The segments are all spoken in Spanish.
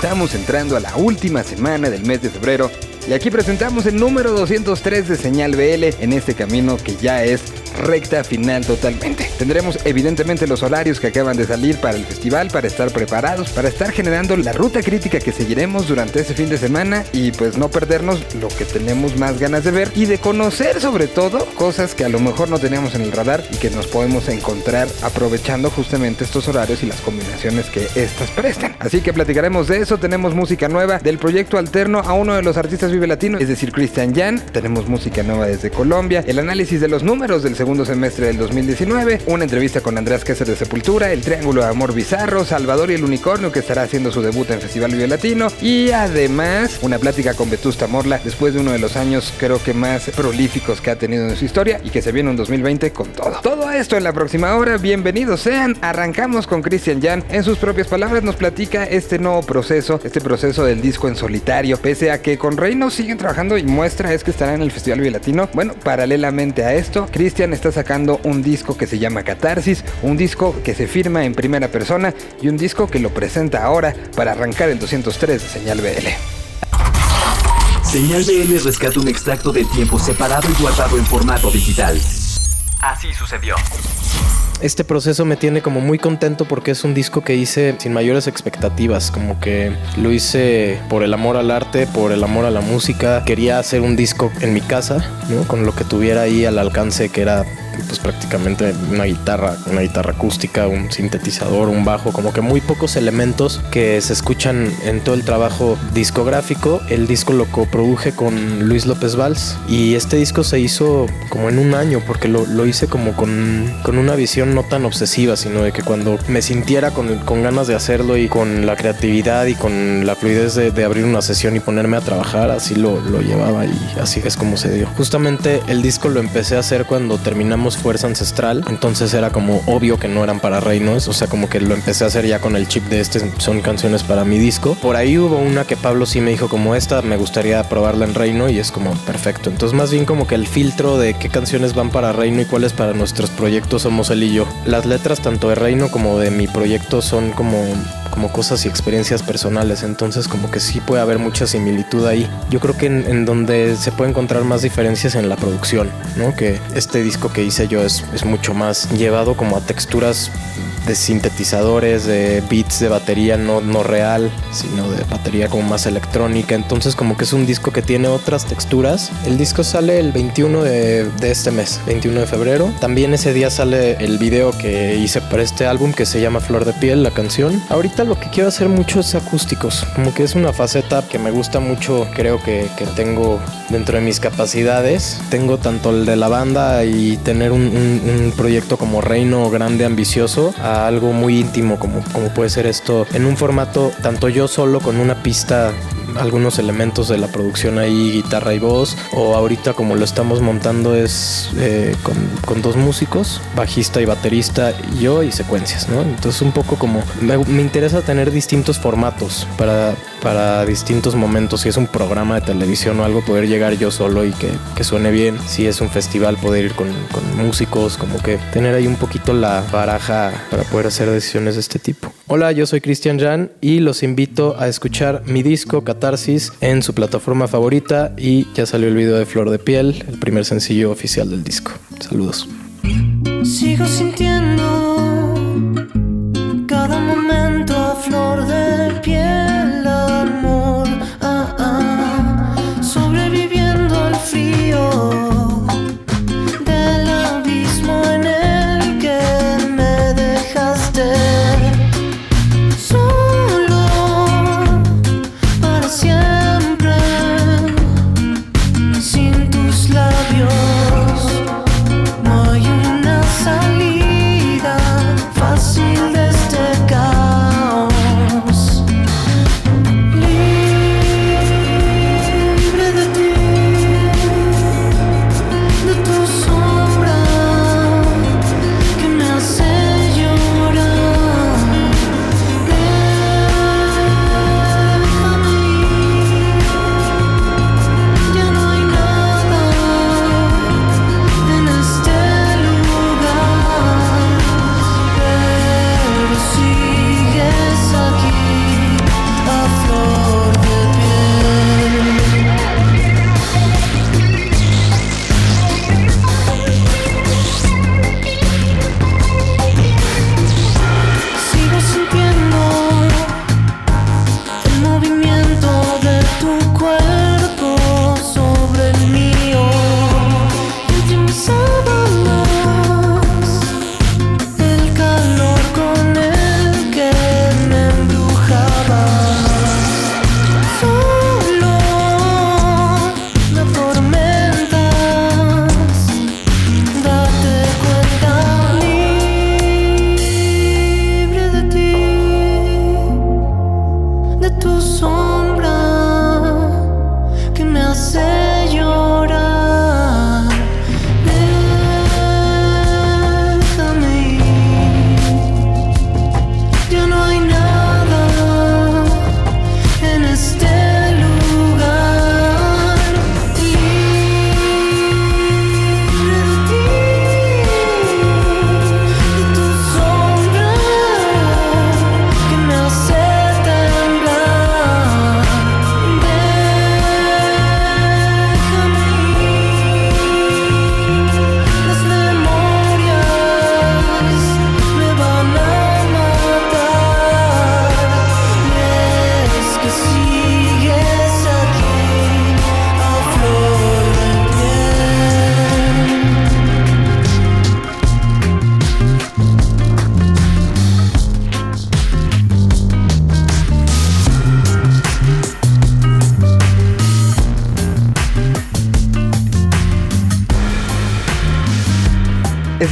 Estamos entrando a la última semana del mes de febrero y aquí presentamos el número 203 de Señal BL en este camino que ya es recta final totalmente. Tendremos evidentemente los horarios que acaban de salir para el festival, para estar preparados, para estar generando la ruta crítica que seguiremos durante ese fin de semana y pues no perdernos lo que tenemos más ganas de ver y de conocer sobre todo cosas que a lo mejor no teníamos en el radar y que nos podemos encontrar aprovechando justamente estos horarios y las combinaciones que estas prestan. Así que platicaremos de eso, tenemos música nueva del proyecto alterno a uno de los artistas vive latino, es decir, Christian Jan, tenemos música nueva desde Colombia, el análisis de los números del segundo semestre del 2019, una entrevista con Andrés Queser de Sepultura, El Triángulo de Amor Bizarro, Salvador y el Unicornio que estará haciendo su debut en Festival Vive Latino y además una plática con Vetusta Morla después de uno de los años creo que más prolíficos que ha tenido en su historia y que se viene un 2020 con todo. Todo esto en la próxima hora, bienvenidos sean, arrancamos con Christian Jan, en sus propias palabras nos platica este nuevo proceso, este proceso del disco en solitario, pese a que con Reino siguen trabajando y muestra es que estará en el Festival Vive Latino. Bueno, paralelamente a esto, Christian está sacando un disco que se llama Catarsis, un disco que se firma en primera persona y un disco que lo presenta ahora para arrancar el 203 de Señal BL. Señal BL rescata un extracto del tiempo separado y guardado en formato digital. Así sucedió. Este proceso me tiene como muy contento porque es un disco que hice sin mayores expectativas, como que lo hice por el amor al arte, por el amor a la música. Quería hacer un disco en mi casa, ¿no? Con lo que tuviera ahí al alcance, que era pues prácticamente una guitarra, una guitarra acústica, un sintetizador, un bajo, como que muy pocos elementos que se escuchan en todo el trabajo discográfico. El disco lo coproduje con Luis López Valls y este disco se hizo como en un año porque lo, lo hice como con, con, una visión no tan obsesiva, sino de que cuando me sintiera con, con ganas de hacerlo y con la creatividad y con la fluidez de, de abrir una sesión y ponerme a trabajar, así lo, lo llevaba y así es como se dio. Justamente el disco lo empecé a hacer cuando terminamos Fuerza Ancestral, entonces era como obvio que no eran para reinos, o sea, como que lo empecé a hacer ya con el chip de este, son canciones para mi disco. Por ahí hubo una que Pablo sí me dijo como esta, me gustaría probarla en reino y es como perfecto. Entonces más bien como que el filtro de qué canciones van para reino y cuáles para nuestros proyectos somos él y yo. Las letras tanto de reino como de mi proyecto son como como cosas y experiencias personales, entonces como que sí puede haber mucha similitud ahí. Yo creo que en, en donde se puede encontrar más diferencias en la producción, ¿no? Que este disco que hice yo es, es mucho más llevado como a texturas de sintetizadores, de beats de batería no, no real, sino de batería como más electrónica. Entonces como que es un disco que tiene otras texturas. El disco sale el 21 de, de, este mes, 21 de febrero. También ese día sale el video que hice para este álbum que se llama Flor de Piel, la canción. Ahorita lo que quiero hacer mucho es acústicos. Como que es una faceta que me gusta mucho, creo que, que tengo dentro de mis capacidades. Tengo tanto el de la banda y tener un, un, un proyecto como Reino grande, ambicioso, a algo muy íntimo como, como puede ser esto en un formato tanto yo solo con una pista algunos elementos de la producción ahí, guitarra y voz, o ahorita como lo estamos montando es eh, con, con, dos músicos, bajista y baterista, yo y secuencias, ¿no? Entonces un poco como me, me interesa tener distintos formatos para, para distintos momentos, si es un programa de televisión o algo, poder llegar yo solo y que, que suene bien, si es un festival, poder ir con, con músicos, como que tener ahí un poquito la baraja para poder hacer decisiones de este tipo. Hola, yo soy Cristian Jan y los invito a escuchar mi disco Catarsis en su plataforma favorita y ya salió el video de Flor de Piel, el primer sencillo oficial del disco. Saludos.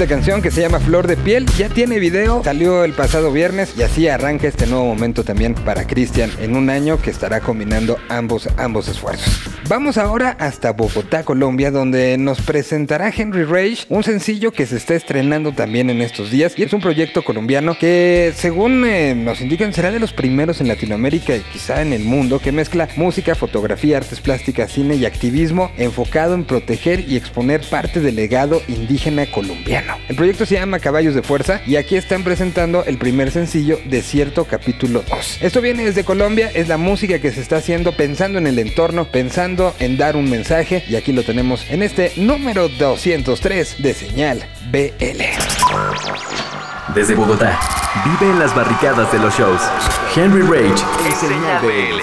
Canción que se llama Flor de Piel ya tiene video, salió el pasado viernes y así arranca este nuevo momento también para Cristian en un año que estará combinando ambos, ambos esfuerzos. Vamos ahora hasta Bogotá, Colombia, donde nos presentará Henry Rage, un sencillo que se está estrenando también en estos días y es un proyecto colombiano que según eh, nos indican será de los primeros en Latinoamérica y quizá en el mundo que mezcla música, fotografía, artes plásticas, cine y activismo enfocado en proteger y exponer parte del legado indígena colombiano. El proyecto se llama Caballos de Fuerza y aquí están presentando el primer sencillo de cierto capítulo 2. Esto viene desde Colombia, es la música que se está haciendo pensando en el entorno, pensando en dar un mensaje y aquí lo tenemos en este número 203 de Señal BL. Desde Bogotá, vive en las barricadas de los shows. Henry Rage en Señal BL.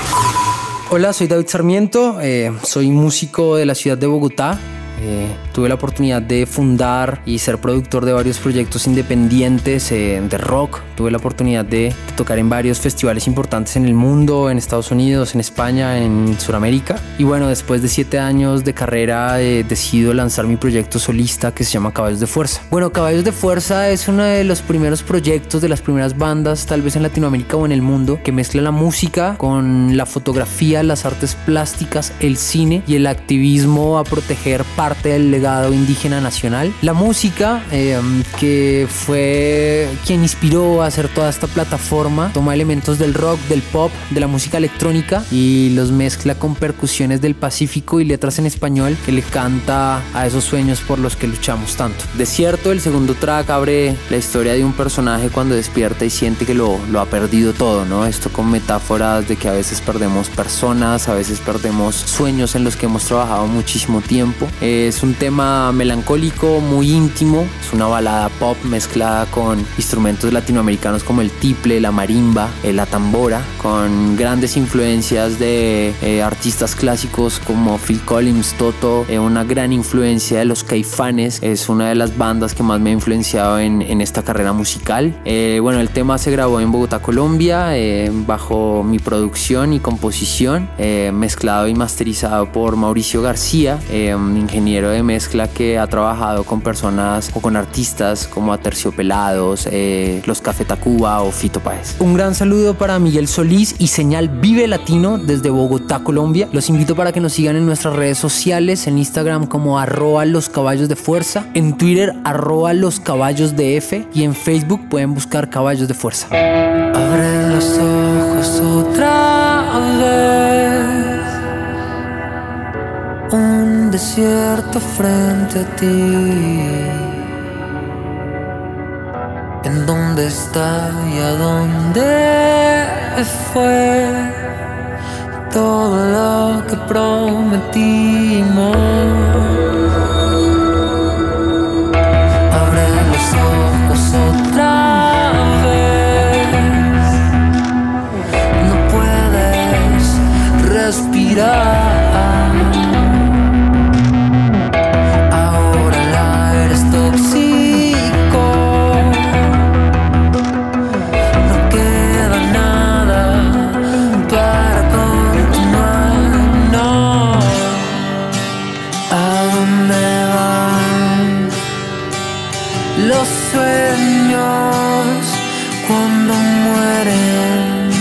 Hola, soy David Sarmiento, eh, soy músico de la ciudad de Bogotá. Eh, tuve la oportunidad de fundar y ser productor de varios proyectos independientes eh, de rock. Tuve la oportunidad de tocar en varios festivales importantes en el mundo, en Estados Unidos, en España, en Sudamérica. Y bueno, después de siete años de carrera, eh, decido lanzar mi proyecto solista que se llama Caballos de Fuerza. Bueno, Caballos de Fuerza es uno de los primeros proyectos, de las primeras bandas, tal vez en Latinoamérica o en el mundo, que mezcla la música con la fotografía, las artes plásticas, el cine y el activismo a proteger parte del legado indígena nacional. La música, eh, que fue quien inspiró a hacer toda esta plataforma, toma elementos del rock, del pop, de la música electrónica y los mezcla con percusiones del Pacífico y letras en español que le canta a esos sueños por los que luchamos tanto. Desierto, el segundo track abre la historia de un personaje cuando despierta y siente que lo, lo ha perdido todo, ¿no? Esto con metáforas de que a veces perdemos personas, a veces perdemos sueños en los que hemos trabajado muchísimo tiempo. Es un tema melancólico, muy íntimo, es una balada pop mezclada con instrumentos latinoamericanos como el tiple, la marimba, eh, la tambora, con grandes influencias de eh, artistas clásicos como Phil Collins, Toto, eh, una gran influencia de los Caifanes, es una de las bandas que más me ha influenciado en, en esta carrera musical. bueno, el tema se grabó en Bogotá, Colombia, bajo mi producción y composición, mezclado y masterizado por Mauricio García, ingeniero de mezcla que ha trabajado con personas o con artistas como Aterciopelados, eh, Los Café Tacuba o Fito Páez. Un gran saludo para Miguel Solís y Señal Vive Latino desde Bogotá, Colombia. Los invito para que nos sigan en nuestras redes sociales, en Instagram como arroba los caballos de fuerza, en Twitter arroba los caballos de F y en Facebook pueden buscar caballos de fuerza. Abre los ojos otra vez desierto frente a ti. ¿En dónde está y a dónde fue todo lo que prometimos? Abre los ojos otra vez. No puedes respirar. los sueños cuando mueren.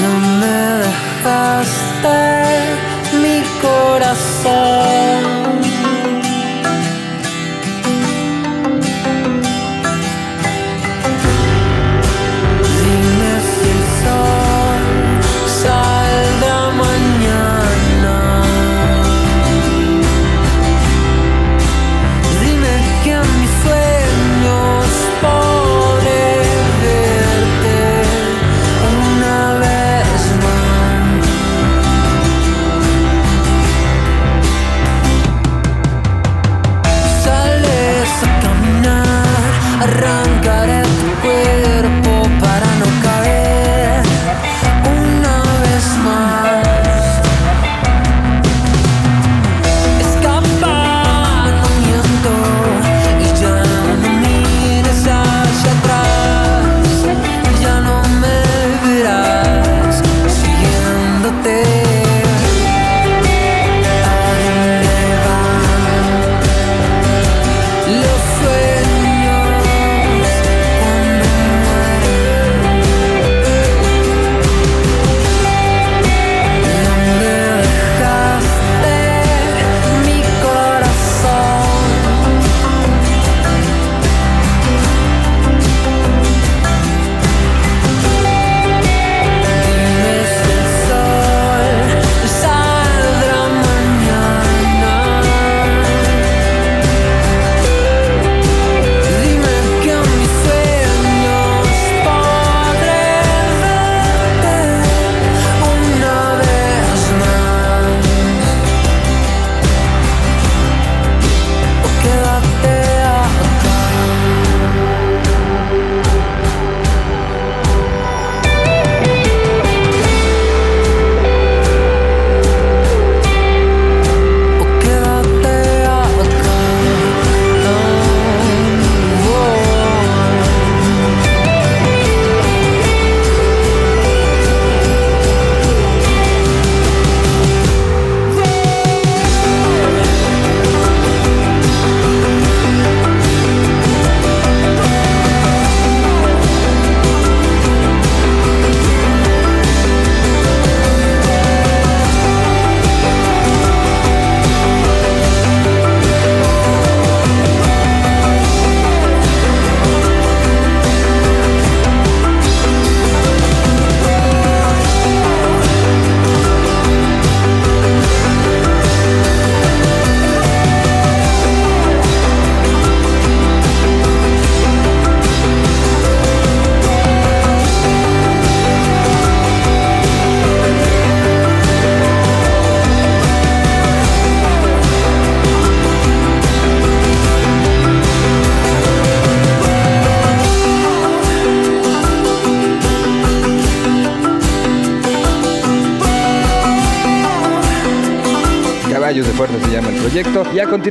Ya me dejaste mi corazón.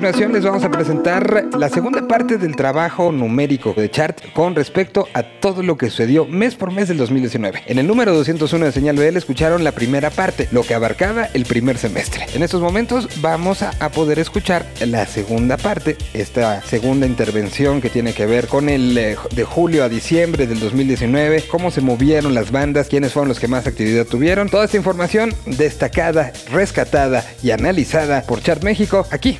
Continuación les vamos a presentar la segunda parte del trabajo numérico de chart con respecto a todo lo que sucedió mes por mes del 2019. En el número 201 de Señal BL escucharon la primera parte, lo que abarcaba el primer semestre. En estos momentos vamos a, poder escuchar la segunda parte, esta segunda intervención que tiene que ver con el eh, de julio a diciembre del 2019, cómo se movieron las bandas, quiénes fueron los que más actividad tuvieron. Toda esta información destacada, rescatada y analizada por Chart México aquí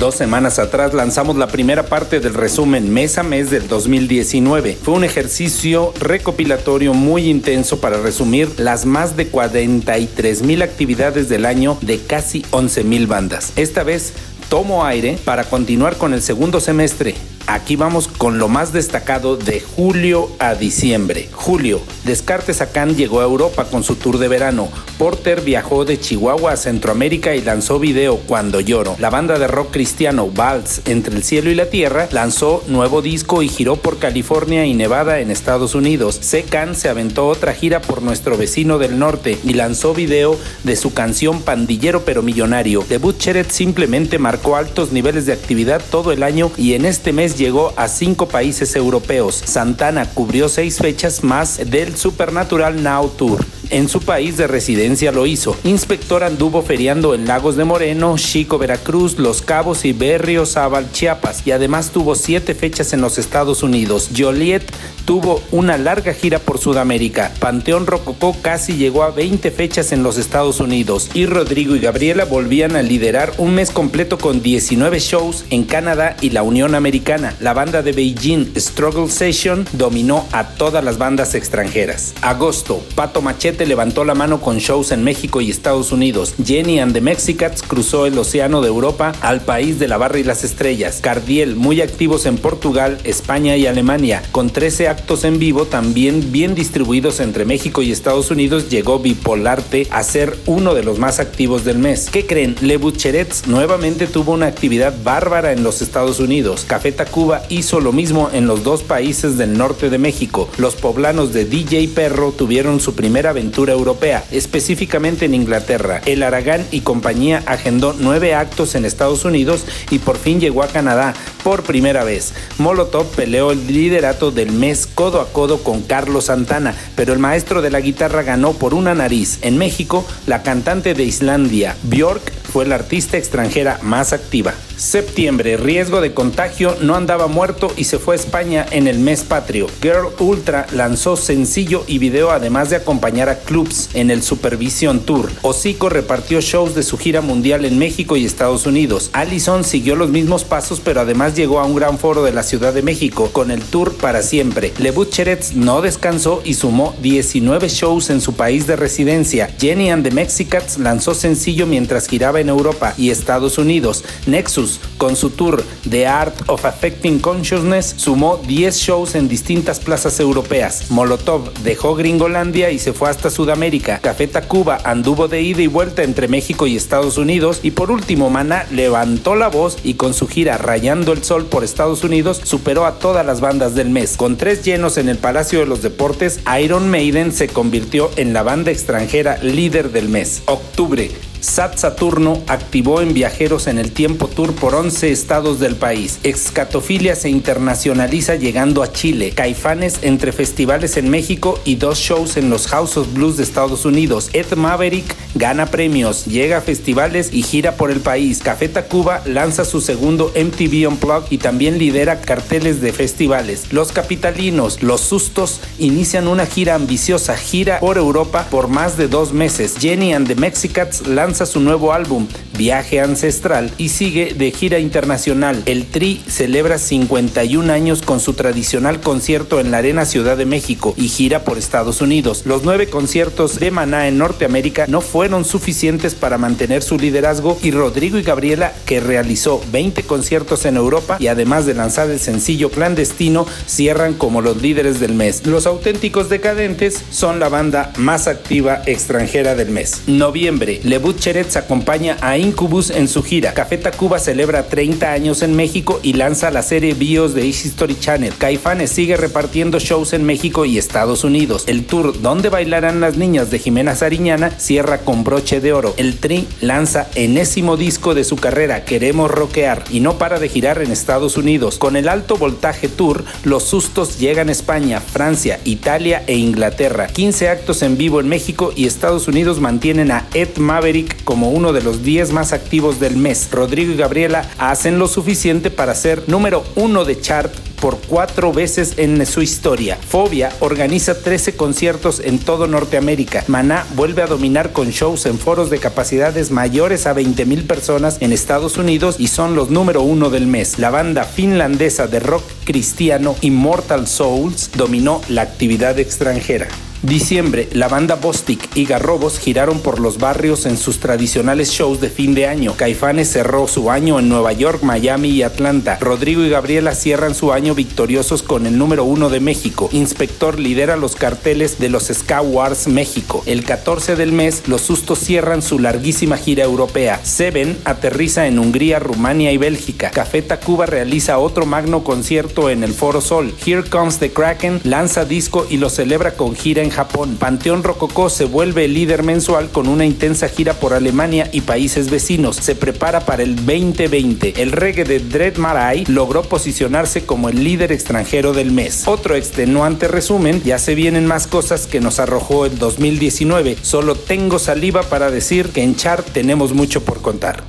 Dos semanas atrás lanzamos la primera parte del resumen mes a mes del 2019. Fue un ejercicio recopilatorio muy intenso para resumir las más de 43 mil actividades del año de casi 11 mil bandas. Esta vez tomo aire para continuar con el segundo semestre Aquí vamos con lo más destacado de julio a diciembre. Julio, Descartes Acán llegó a Europa con su tour de verano. Porter viajó de Chihuahua a Centroamérica y lanzó video Cuando lloro. La banda de rock cristiano Vals Entre el cielo y la tierra lanzó nuevo disco y giró por California y Nevada en Estados Unidos. Secan se aventó otra gira por nuestro vecino del norte y lanzó video de su canción Pandillero pero millonario. The Butcheret simplemente marcó altos niveles de actividad todo el año y en este mes llegó a cinco países europeos. Santana cubrió seis fechas más del Supernatural Now Tour. En su país de residencia lo hizo. Inspector anduvo feriando en Lagos de Moreno, Chico, Veracruz, Los Cabos y Berriozábal, Chiapas, y además tuvo siete fechas en los Estados Unidos. Joliet tuvo una larga gira por Sudamérica. Panteón Rococó casi llegó a 20 fechas en los Estados Unidos. Y Rodrigo y Gabriela volvían a liderar un mes completo con 19 shows en Canadá y la Unión Americana. La banda de Beijing, Struggle Session, dominó a todas las bandas extranjeras. Agosto, Pato Machete levantó la mano con shows en México y Estados Unidos. Jenny and the Mexicats cruzó el océano de Europa al país de la barra y las estrellas. Cardiel, muy activos en Portugal, España y Alemania. Con 13 actos en vivo, también bien distribuidos entre México y Estados Unidos, llegó Bipolarte a ser uno de los más activos del mes. ¿Qué creen? Le Bucherets nuevamente tuvo una actividad bárbara en los Estados Unidos. Café Tacuba hizo lo mismo en los dos países del norte de México. Los poblanos de DJ Perro tuvieron su primera aventura europea, específicamente en Inglaterra. El Aragán y compañía agendó nueve actos en Estados Unidos y por fin llegó a Canadá por primera vez. Molotov peleó el liderato del mes codo a codo con Carlos Santana, pero el maestro de la guitarra ganó por una nariz. En México, la cantante de Islandia, Björk, fue la artista extranjera más activa. Septiembre, riesgo de contagio, no andaba muerto y se fue a España en el mes patrio. Girl Ultra lanzó sencillo y video además de acompañar a clubs en el Supervision Tour. Hocico repartió shows de su gira mundial en México y Estados Unidos. Allison siguió los mismos pasos pero además llegó a un gran foro de la Ciudad de México con el tour para siempre. Le Butcherets no descansó y sumó 19 shows en su país de residencia. Jenny and the Mexicats lanzó sencillo mientras giraba en Europa y Estados Unidos. Nexus con su tour The Art of Affecting Consciousness, sumó 10 shows en distintas plazas europeas. Molotov dejó Gringolandia y se fue hasta Sudamérica. Café Tacuba anduvo de ida y vuelta entre México y Estados Unidos. Y por último, Mana levantó la voz y con su gira Rayando el Sol por Estados Unidos superó a todas las bandas del mes. Con tres llenos en el Palacio de los Deportes, Iron Maiden se convirtió en la banda extranjera líder del mes. Octubre, Sat Saturno activó en Viajeros en el Tiempo Tour por 11 estados del país. Excatofilia se internacionaliza llegando a Chile. Caifanes entre festivales en México y dos shows en los House of Blues de Estados Unidos. Ed Maverick gana premios, llega a festivales y gira por el país. Café Tacuba lanza su segundo MTV Unplugged y también lidera carteles de festivales. Los capitalinos, los sustos, inician una gira ambiciosa, gira por Europa por más de dos meses. Jenny and the Mexicats lanzan lanza su nuevo álbum, Viaje Ancestral, y sigue de gira internacional. El Tri celebra 51 años con su tradicional concierto en la Arena Ciudad de México y gira por Estados Unidos. Los nueve conciertos de Maná en Norteamérica no fueron suficientes para mantener su liderazgo y Rodrigo y Gabriela, que realizó 20 conciertos en Europa y además de lanzar el sencillo clandestino, cierran como los líderes del mes. Los auténticos decadentes son la banda más activa extranjera del mes. Noviembre, Lebut Cheretz acompaña a Incubus en su gira. Café Tacuba celebra 30 años en México y lanza la serie Bios de History Channel. Caifanes sigue repartiendo shows en México y Estados Unidos. El tour Donde bailarán las niñas de Jimena Sariñana cierra con broche de oro. El Tri lanza enésimo disco de su carrera, Queremos Rockear, y no para de girar en Estados Unidos. Con el Alto Voltaje Tour, los sustos llegan a España, Francia, Italia e Inglaterra. 15 actos en vivo en México y Estados Unidos mantienen a Ed Maverick como uno de los 10 más activos del mes. Rodrigo y Gabriela hacen lo suficiente para ser número uno de chart por cuatro veces en su historia. Fobia organiza 13 conciertos en todo Norteamérica. Maná vuelve a dominar con shows en foros de capacidades mayores a 20 mil personas en Estados Unidos y son los número uno del mes. La banda finlandesa de rock cristiano Immortal Souls dominó la actividad extranjera. Diciembre, la banda Bostic y Garrobos giraron por los barrios en sus tradicionales shows de fin de año. Caifanes cerró su año en Nueva York, Miami y Atlanta. Rodrigo y Gabriela cierran su año victoriosos con el número uno de México. Inspector lidera los carteles de los Ska Wars México. El 14 del mes, los Sustos cierran su larguísima gira europea. Seven aterriza en Hungría, Rumania y Bélgica. Café Tacuba realiza otro magno concierto en el Foro Sol. Here Comes the Kraken lanza disco y lo celebra con gira en Japón. Panteón Rococó se vuelve el líder mensual con una intensa gira por Alemania y países vecinos. Se prepara para el 2020. El reggae de Dread Marai logró posicionarse como el líder extranjero del mes. Otro extenuante resumen, ya se vienen más cosas que nos arrojó el 2019. Solo tengo saliva para decir que en Chart tenemos mucho por contar.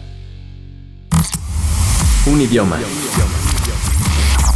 Un idioma.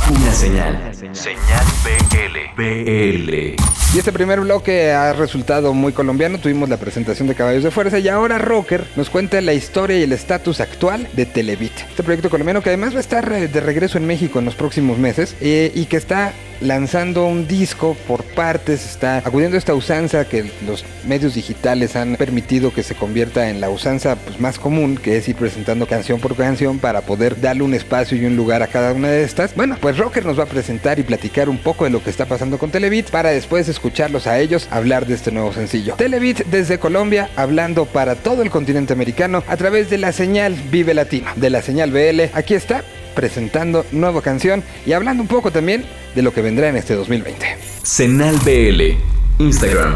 Una señal. Señal BL. BL. Y este primer bloque ha resultado muy colombiano. Tuvimos la presentación de Caballos de Fuerza y ahora Rocker nos cuenta la historia y el estatus actual de Televit. Este proyecto colombiano que además va a estar eh, de regreso en México en los próximos meses eh, y que está lanzando un disco por partes, está acudiendo a esta usanza que los medios digitales han permitido que se convierta en la usanza pues, más común, que es ir presentando canción por canción para poder darle un espacio y un lugar a cada una de estas. Bueno, pues Rocker nos va a presentar y platicar un poco de lo que está pasando con Televit para después escucharlos a ellos hablar de este nuevo sencillo. Televit desde Colombia hablando para todo el continente americano a través de la señal Vive Latino, de la señal BL. Aquí está presentando nueva canción y hablando un poco también de lo que vendrá en este 2020. Señal BL. Instagram.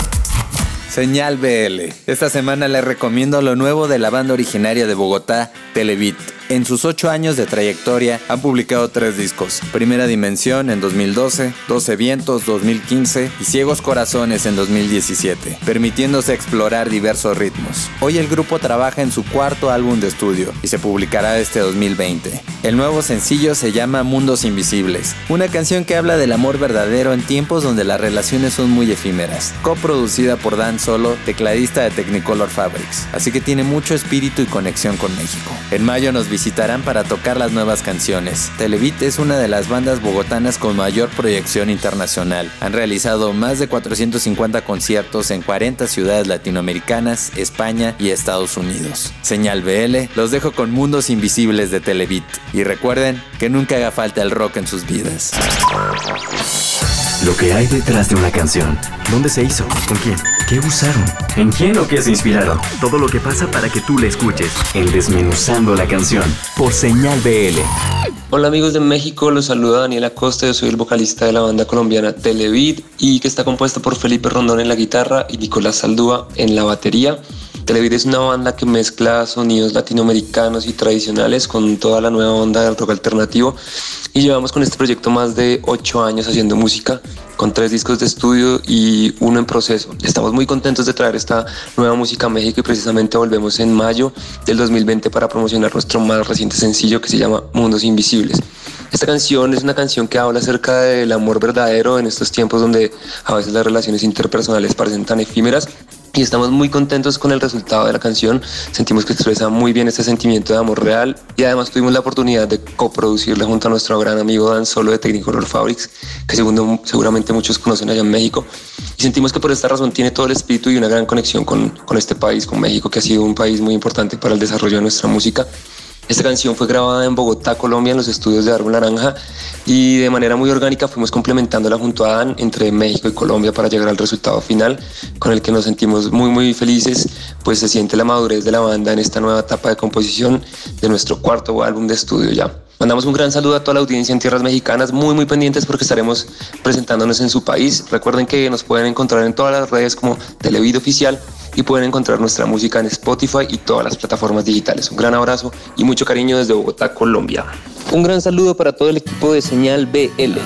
Señal BL. Esta semana les recomiendo lo nuevo de la banda originaria de Bogotá, Televit. En sus ocho años de trayectoria han publicado tres discos. Primera Dimensión en 2012, 12 Vientos 2015 y Ciegos Corazones en 2017, permitiéndose explorar diversos ritmos. Hoy el grupo trabaja en su cuarto álbum de estudio y se publicará este 2020. El nuevo sencillo se llama Mundos Invisibles, una canción que habla del amor verdadero en tiempos donde las relaciones son muy efímeras. Coproducida por Dan Solo, tecladista de Technicolor Fabrics, así que tiene mucho espíritu y conexión con México. En mayo nos visitarán para tocar las nuevas canciones. Televit es una de las bandas bogotanas con mayor proyección internacional. Han realizado más de 450 conciertos en 40 ciudades latinoamericanas, España y Estados Unidos. Señal BL, los dejo con Mundos Invisibles de Televit. Y recuerden que nunca haga falta el rock en sus vidas. Lo que hay detrás de una canción. ¿Dónde se hizo? ¿Con quién? ¿Qué usaron? ¿En quién o qué se inspiraron? Todo lo que pasa para que tú la escuches. En Desmenuzando la canción. Por Señal BL. Hola amigos de México, los saluda Daniel Acosta, yo soy el vocalista de la banda colombiana Televid y que está compuesta por Felipe Rondón en la guitarra y Nicolás Saldúa en la batería. Televid es una banda que mezcla sonidos latinoamericanos y tradicionales con toda la nueva onda del rock alternativo y llevamos con este proyecto más de ocho años haciendo música con tres discos de estudio y uno en proceso. Estamos muy contentos de traer esta nueva música a México y precisamente volvemos en mayo del 2020 para promocionar nuestro más reciente sencillo que se llama Mundos Invisibles. Esta canción es una canción que habla acerca del amor verdadero en estos tiempos donde a veces las relaciones interpersonales parecen tan efímeras y estamos muy contentos con el resultado de la canción. Sentimos que expresa muy bien este sentimiento de amor real y además tuvimos la oportunidad de coproducirla junto a nuestro gran amigo Dan Solo de Technicolor Fabrics, que segundo, seguramente muchos conocen allá en México. Y sentimos que por esta razón tiene todo el espíritu y una gran conexión con, con este país, con México, que ha sido un país muy importante para el desarrollo de nuestra música. Esta canción fue grabada en Bogotá, Colombia, en los estudios de Árbol Naranja y de manera muy orgánica fuimos complementándola junto a Dan entre México y Colombia para llegar al resultado final con el que nos sentimos muy muy felices, pues se siente la madurez de la banda en esta nueva etapa de composición de nuestro cuarto álbum de estudio ya. Mandamos un gran saludo a toda la audiencia en tierras mexicanas, muy muy pendientes porque estaremos presentándonos en su país. Recuerden que nos pueden encontrar en todas las redes como Televid Oficial y pueden encontrar nuestra música en Spotify y todas las plataformas digitales. Un gran abrazo y mucho cariño desde Bogotá, Colombia. Un gran saludo para todo el equipo de Señal BL.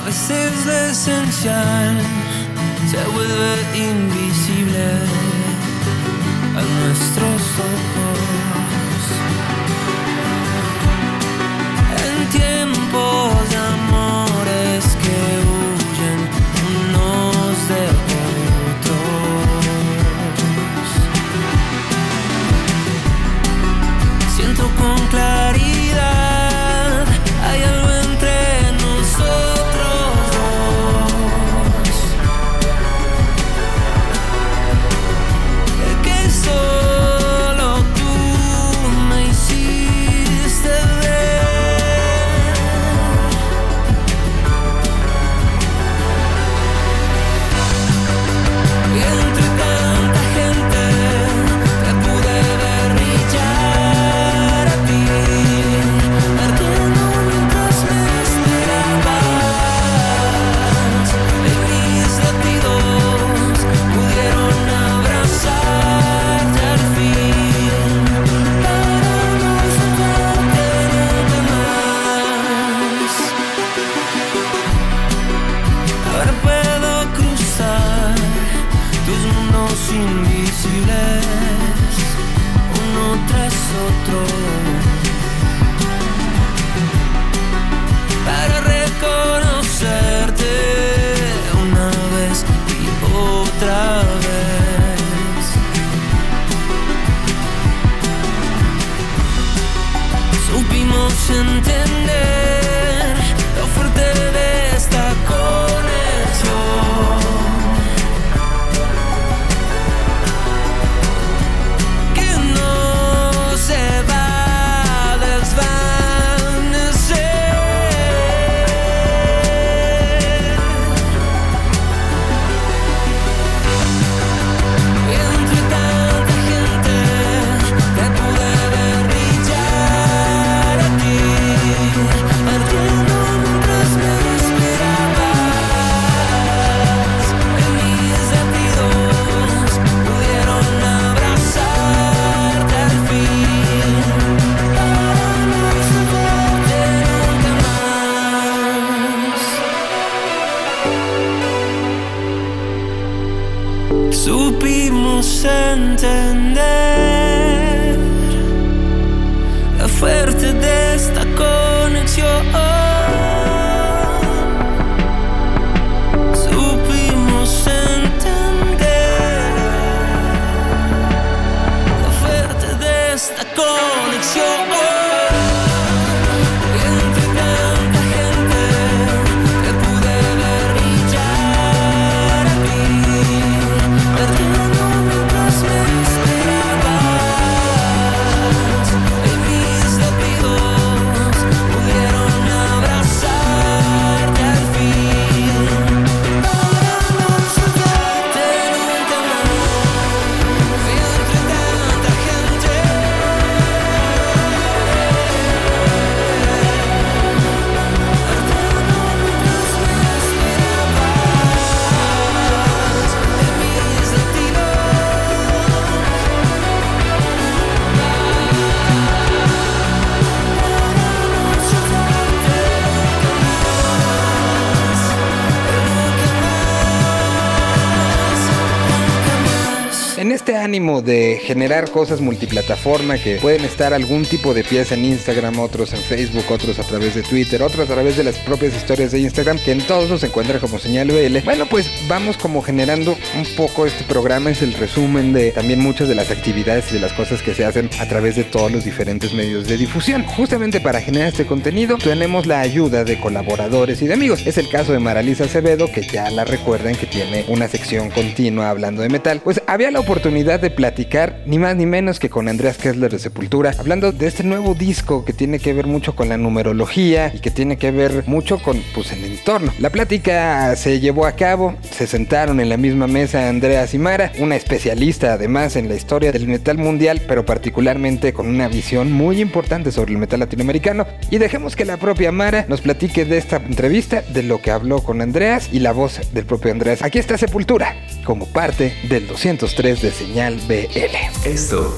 De generar cosas multiplataforma que pueden estar algún tipo de pieza en Instagram, otros en Facebook, otros a través de Twitter, otros a través de las propias historias de Instagram, que en todos se encuentra como señal BL. Bueno, pues vamos como generando un poco este programa, es el resumen de también muchas de las actividades y de las cosas que se hacen a través de todos los diferentes medios de difusión. Justamente para generar este contenido tenemos la ayuda de colaboradores y de amigos. Es el caso de Maralisa Acevedo, que ya la recuerdan que tiene una sección continua hablando de metal. Pues había la oportunidad de platicar ni más ni menos que con Andreas Kessler de Sepultura, hablando de este nuevo disco que tiene que ver mucho con la numerología y que tiene que ver mucho con pues el entorno. La plática se llevó a cabo, se sentaron en la misma mesa Andreas y Mara, una especialista además en la historia del metal mundial, pero particularmente con una visión muy importante sobre el metal latinoamericano. Y dejemos que la propia Mara nos platique de esta entrevista, de lo que habló con Andreas y la voz del propio Andreas. Aquí está Sepultura, como parte del 203 de Señal BL. Esto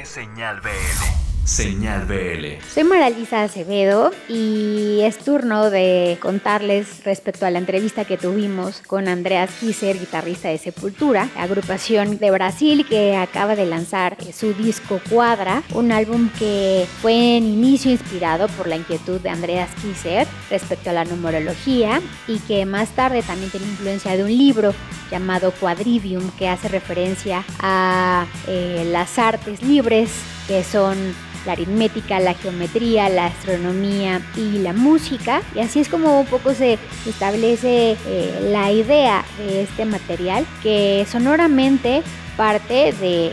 es Señal BL. Señal BL. Soy Maralisa Acevedo y es turno de contarles respecto a la entrevista que tuvimos con Andreas Kisser, guitarrista de Sepultura, agrupación de Brasil que acaba de lanzar su disco Cuadra, un álbum que fue en inicio inspirado por la inquietud de Andreas Kisser respecto a la numerología y que más tarde también tiene influencia de un libro llamado Quadrivium que hace referencia a eh, las artes libres que son la aritmética, la geometría, la astronomía y la música. Y así es como un poco se establece eh, la idea de este material que sonoramente parte de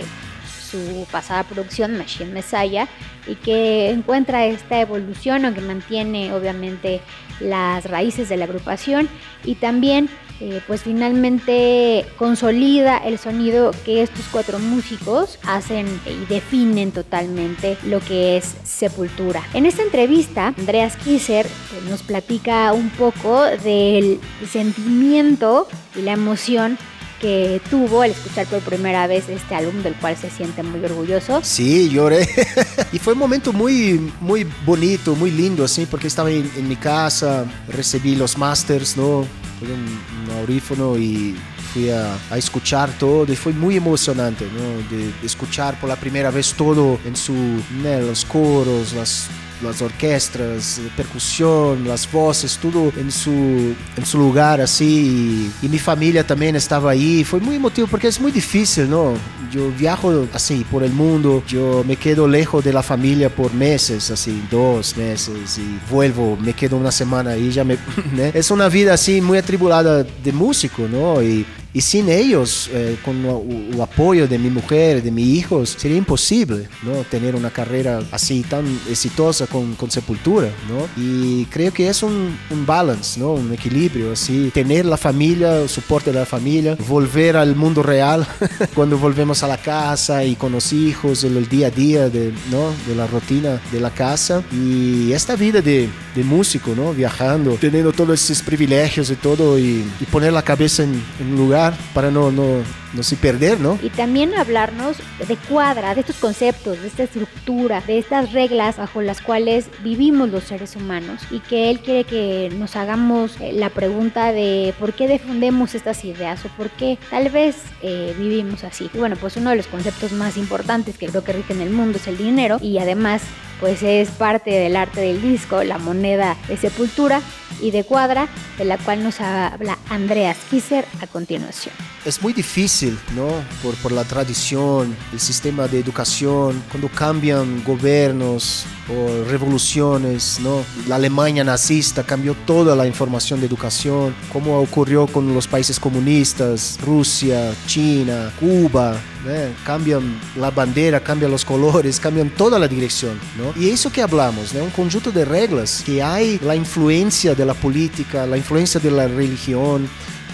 su pasada producción Machine Messiah y que encuentra esta evolución aunque mantiene obviamente las raíces de la agrupación y también eh, pues finalmente consolida el sonido que estos cuatro músicos hacen y definen totalmente lo que es Sepultura. En esta entrevista, Andreas Kisser pues, nos platica un poco del sentimiento y la emoción que tuvo al escuchar por primera vez este álbum del cual se siente muy orgulloso. Sí, lloré. y fue un momento muy, muy bonito, muy lindo, así, porque estaba en, en mi casa, recibí los masters, ¿no? Un, un audífono y fui a, escuchar todo y fue muy emocionante, ¿no? De, de escuchar por la primera vez todo en su, ¿no? los coros, las las orquestas, percusión, las voces, todo en su, en su lugar así. Y, y, mi familia también estaba ahí. Fue muy emotivo porque es muy difícil, ¿no? Yo viajo así por el mundo, yo me quedo lejos de la familia por meses, así, dos meses, y vuelvo, me quedo una semana y ya me... ¿no? Es una vida así muy atribulada de músico, ¿no? Y, y sin ellos, eh, con el apoyo de mi mujer, de mis hijos, sería imposible ¿no? tener una carrera así tan exitosa con, con Sepultura. ¿no? Y creo que es un, un, balance, ¿no? un equilibrio, así, tener la familia, el soporte de la familia, volver al mundo real cuando volvemos a la casa y con los hijos, el, el día a día de, ¿no? de la rutina de la casa. Y esta vida de, de músico, ¿no? viajando, teniendo todos esos privilegios y todo, y, y poner la cabeza en, en un lugar para no, no, no se perder, ¿no? Y también hablarnos de cuadra, de estos conceptos, de esta estructura, de estas reglas bajo las cuales vivimos los seres humanos y que él quiere que nos hagamos eh, la pregunta de por qué defendemos estas ideas o por qué tal vez eh, vivimos así. Y bueno, pues uno de los conceptos más importantes que creo que rigen el mundo es el dinero y además pues es parte del arte del disco, la moneda de sepultura y de cuadra, de la cual nos habla Andreas Kisser a continuación. Es muy difícil, ¿no? Por, por la tradición, el sistema de educación, cuando cambian gobiernos o revoluciones, ¿no? La Alemania nazista cambió toda la información de educación, como ocurrió con los países comunistas, Rusia, China, Cuba, ¿eh? cambian la bandera, cambian los colores, cambian toda la dirección, ¿no? Y eso que hablamos, ¿no? Un conjunto de reglas que hay la influencia de la política, la influencia de la religión,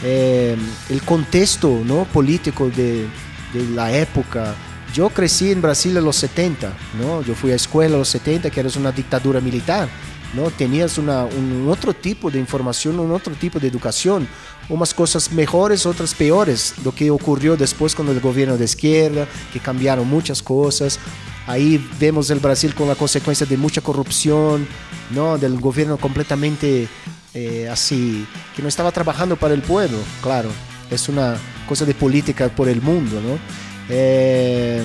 eh, el contexto ¿no? político de, de, la época. Yo crecí en Brasil en los 70, ¿no? yo fui a escuela en los 70, que era una dictadura militar. ¿No? Tenías un otro tipo de información, un otro tipo de educación, unas cosas mejores, otras peores, lo que ocurrió después con el gobierno de izquierda, que cambiaron muchas cosas. Ahí vemos el Brasil con la consecuencia de mucha corrupción, ¿no? del gobierno completamente eh, así, que no estaba trabajando para el pueblo, claro, es una cosa de política por el mundo, ¿no? Eh,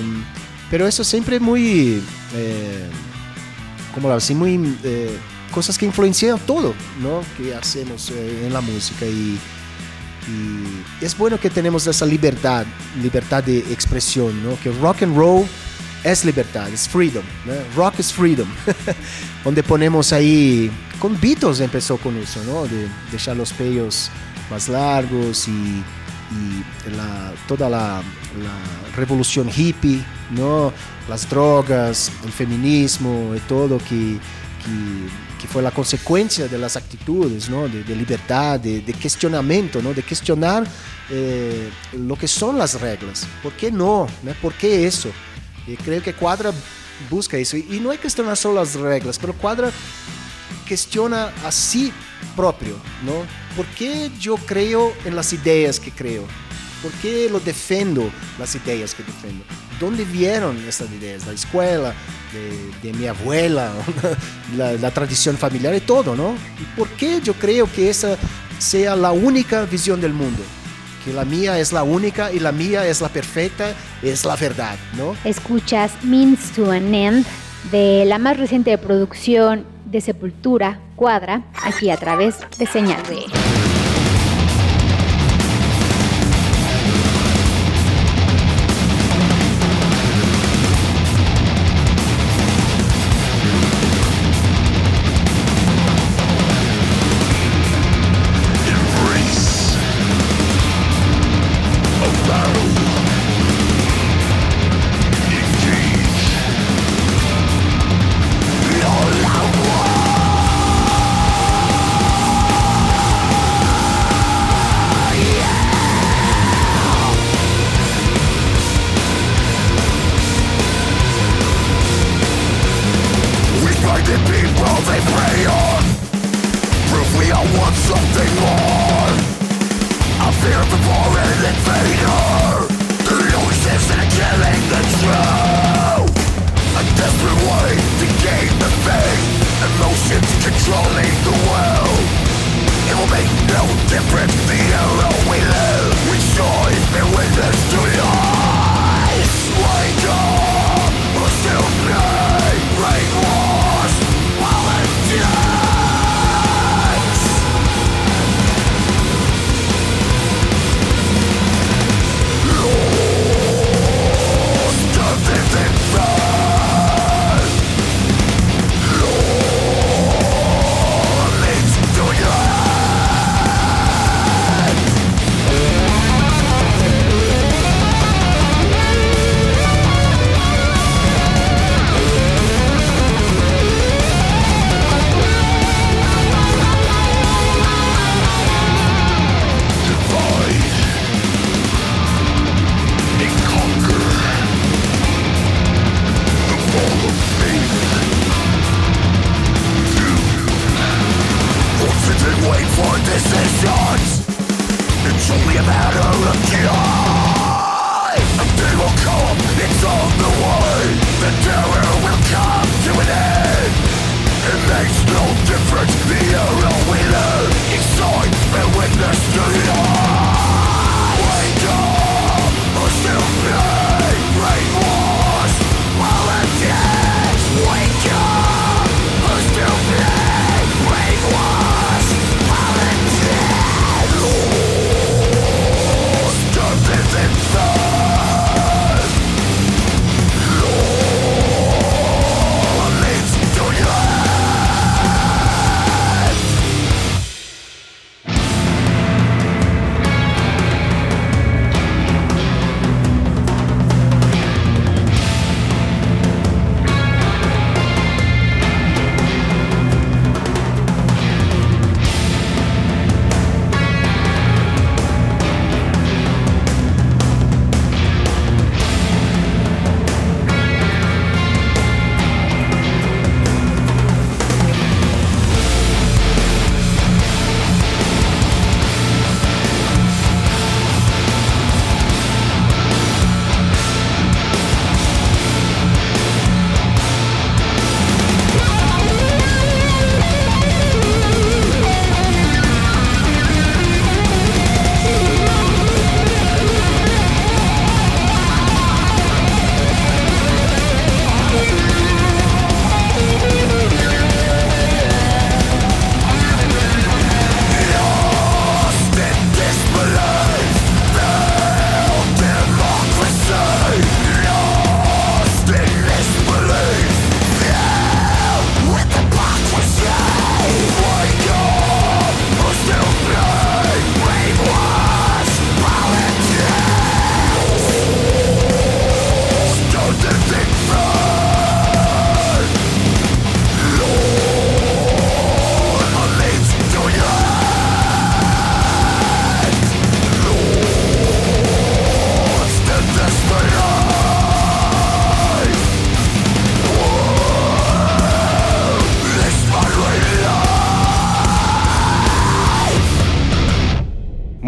pero eso siempre muy, eh, como así, muy eh, cosas que influencian todo, ¿no? Que hacemos eh, en la música y, y es bueno que tenemos esa libertad, libertad de expresión, ¿no? Que rock and roll es libertad, es freedom, ¿no? rock is freedom, donde ponemos ahí, con Beatles empezó con eso, ¿no? De dejar los pelos más largos y, y la, toda la, la revolución hippie, ¿no? Las drogas, el feminismo y todo que, que, que fue la consecuencia de las actitudes, ¿no? De, de libertad, de, de cuestionamiento, ¿no? De cuestionar eh, lo que son las reglas. ¿Por qué no? ¿no? ¿Por qué eso? Y creo que Cuadra busca eso. Y, y no que cuestionar solo las reglas, pero Cuadra cuestiona a sí propio, ¿no? ¿Por qué yo creo en las ideas que creo? ¿Por qué lo defiendo, las ideas que defiendo? ¿Dónde vieron estas ideas? La escuela, de, mi abuela, la, la tradición familiar y todo, ¿no? ¿Y por qué yo creo que esa sea la única visión del mundo? Que la mía es la única y la mía es la perfecta, es la verdad, ¿no? Escuchas Means to an End de la más reciente producción de Sepultura, Cuadra, aquí a través de Señal B.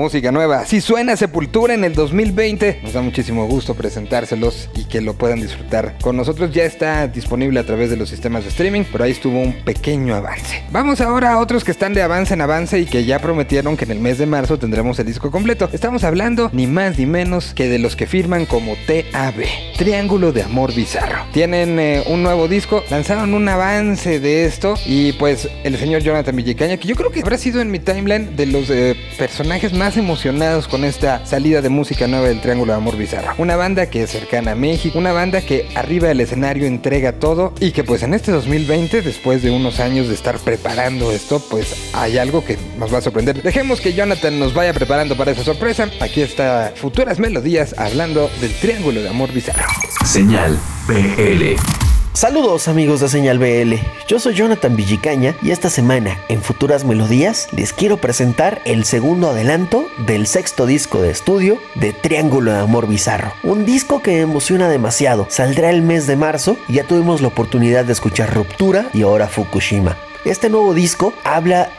música nueva. Si suena Sepultura en el 2020, nos da muchísimo gusto presentárselos y que lo puedan disfrutar con nosotros. Ya está disponible a través de los sistemas de streaming, pero ahí estuvo un pequeño avance. Vamos ahora a otros que están de avance en avance y que ya prometieron que en el mes de marzo tendremos el disco completo. Estamos hablando ni más ni menos que de los que firman como TAB, Triángulo de Amor Bizarro. Tienen eh, un nuevo disco, lanzaron un avance de esto y pues el señor Jonathan Villicaña, que yo creo que habrá sido en mi timeline de los eh, personajes más emocionados con esta salida de música nueva del Triángulo de Amor Bizarro. Una banda que es cercana a Una banda que arriba del escenario entrega todo y que pues en este 2020, después de unos años de estar preparando esto, pues hay algo que nos va a sorprender. Dejemos que Jonathan nos vaya preparando para esa sorpresa. Aquí está Futuras Melodías hablando del Triángulo de Amor Bizarro. Señal BL. Saludos amigos de Señal BL, yo soy Jonathan Villicaña y esta semana en Futuras Melodías les quiero presentar el segundo adelanto del sexto disco de estudio de Triángulo de Amor Bizarro. Un disco que emociona demasiado, saldrá el mes de marzo y ya tuvimos la oportunidad de escuchar Ruptura y ahora Fukushima. Este nuevo disco habla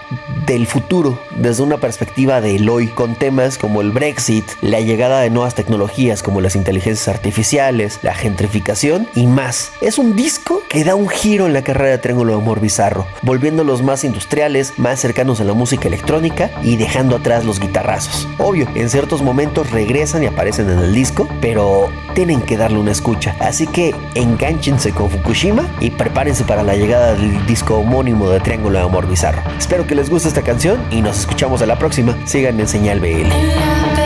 del futuro desde una perspectiva de hoy con temas como el Brexit, la llegada de nuevas tecnologías como las inteligencias artificiales, la gentrificación y más. Es un disco que da un giro en la carrera de Triángulo de Amor Bizarro, volviéndolos más industriales, más cercanos a la música electrónica y dejando atrás los guitarrazos. Obvio, en ciertos momentos regresan y aparecen en el disco, pero tienen que darle una escucha. Así que enganchense con Fukushima y prepárense para la llegada del disco homónimo de Triángulo de Amor Bizarro. Espero que les guste esta canción y nos escuchamos a la próxima. Sigan en Señal BL.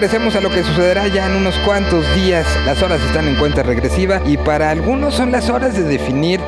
Regresemos a lo que sucederá ya en unos cuantos días. Las horas están en cuenta regresiva y para algunos son las horas de definir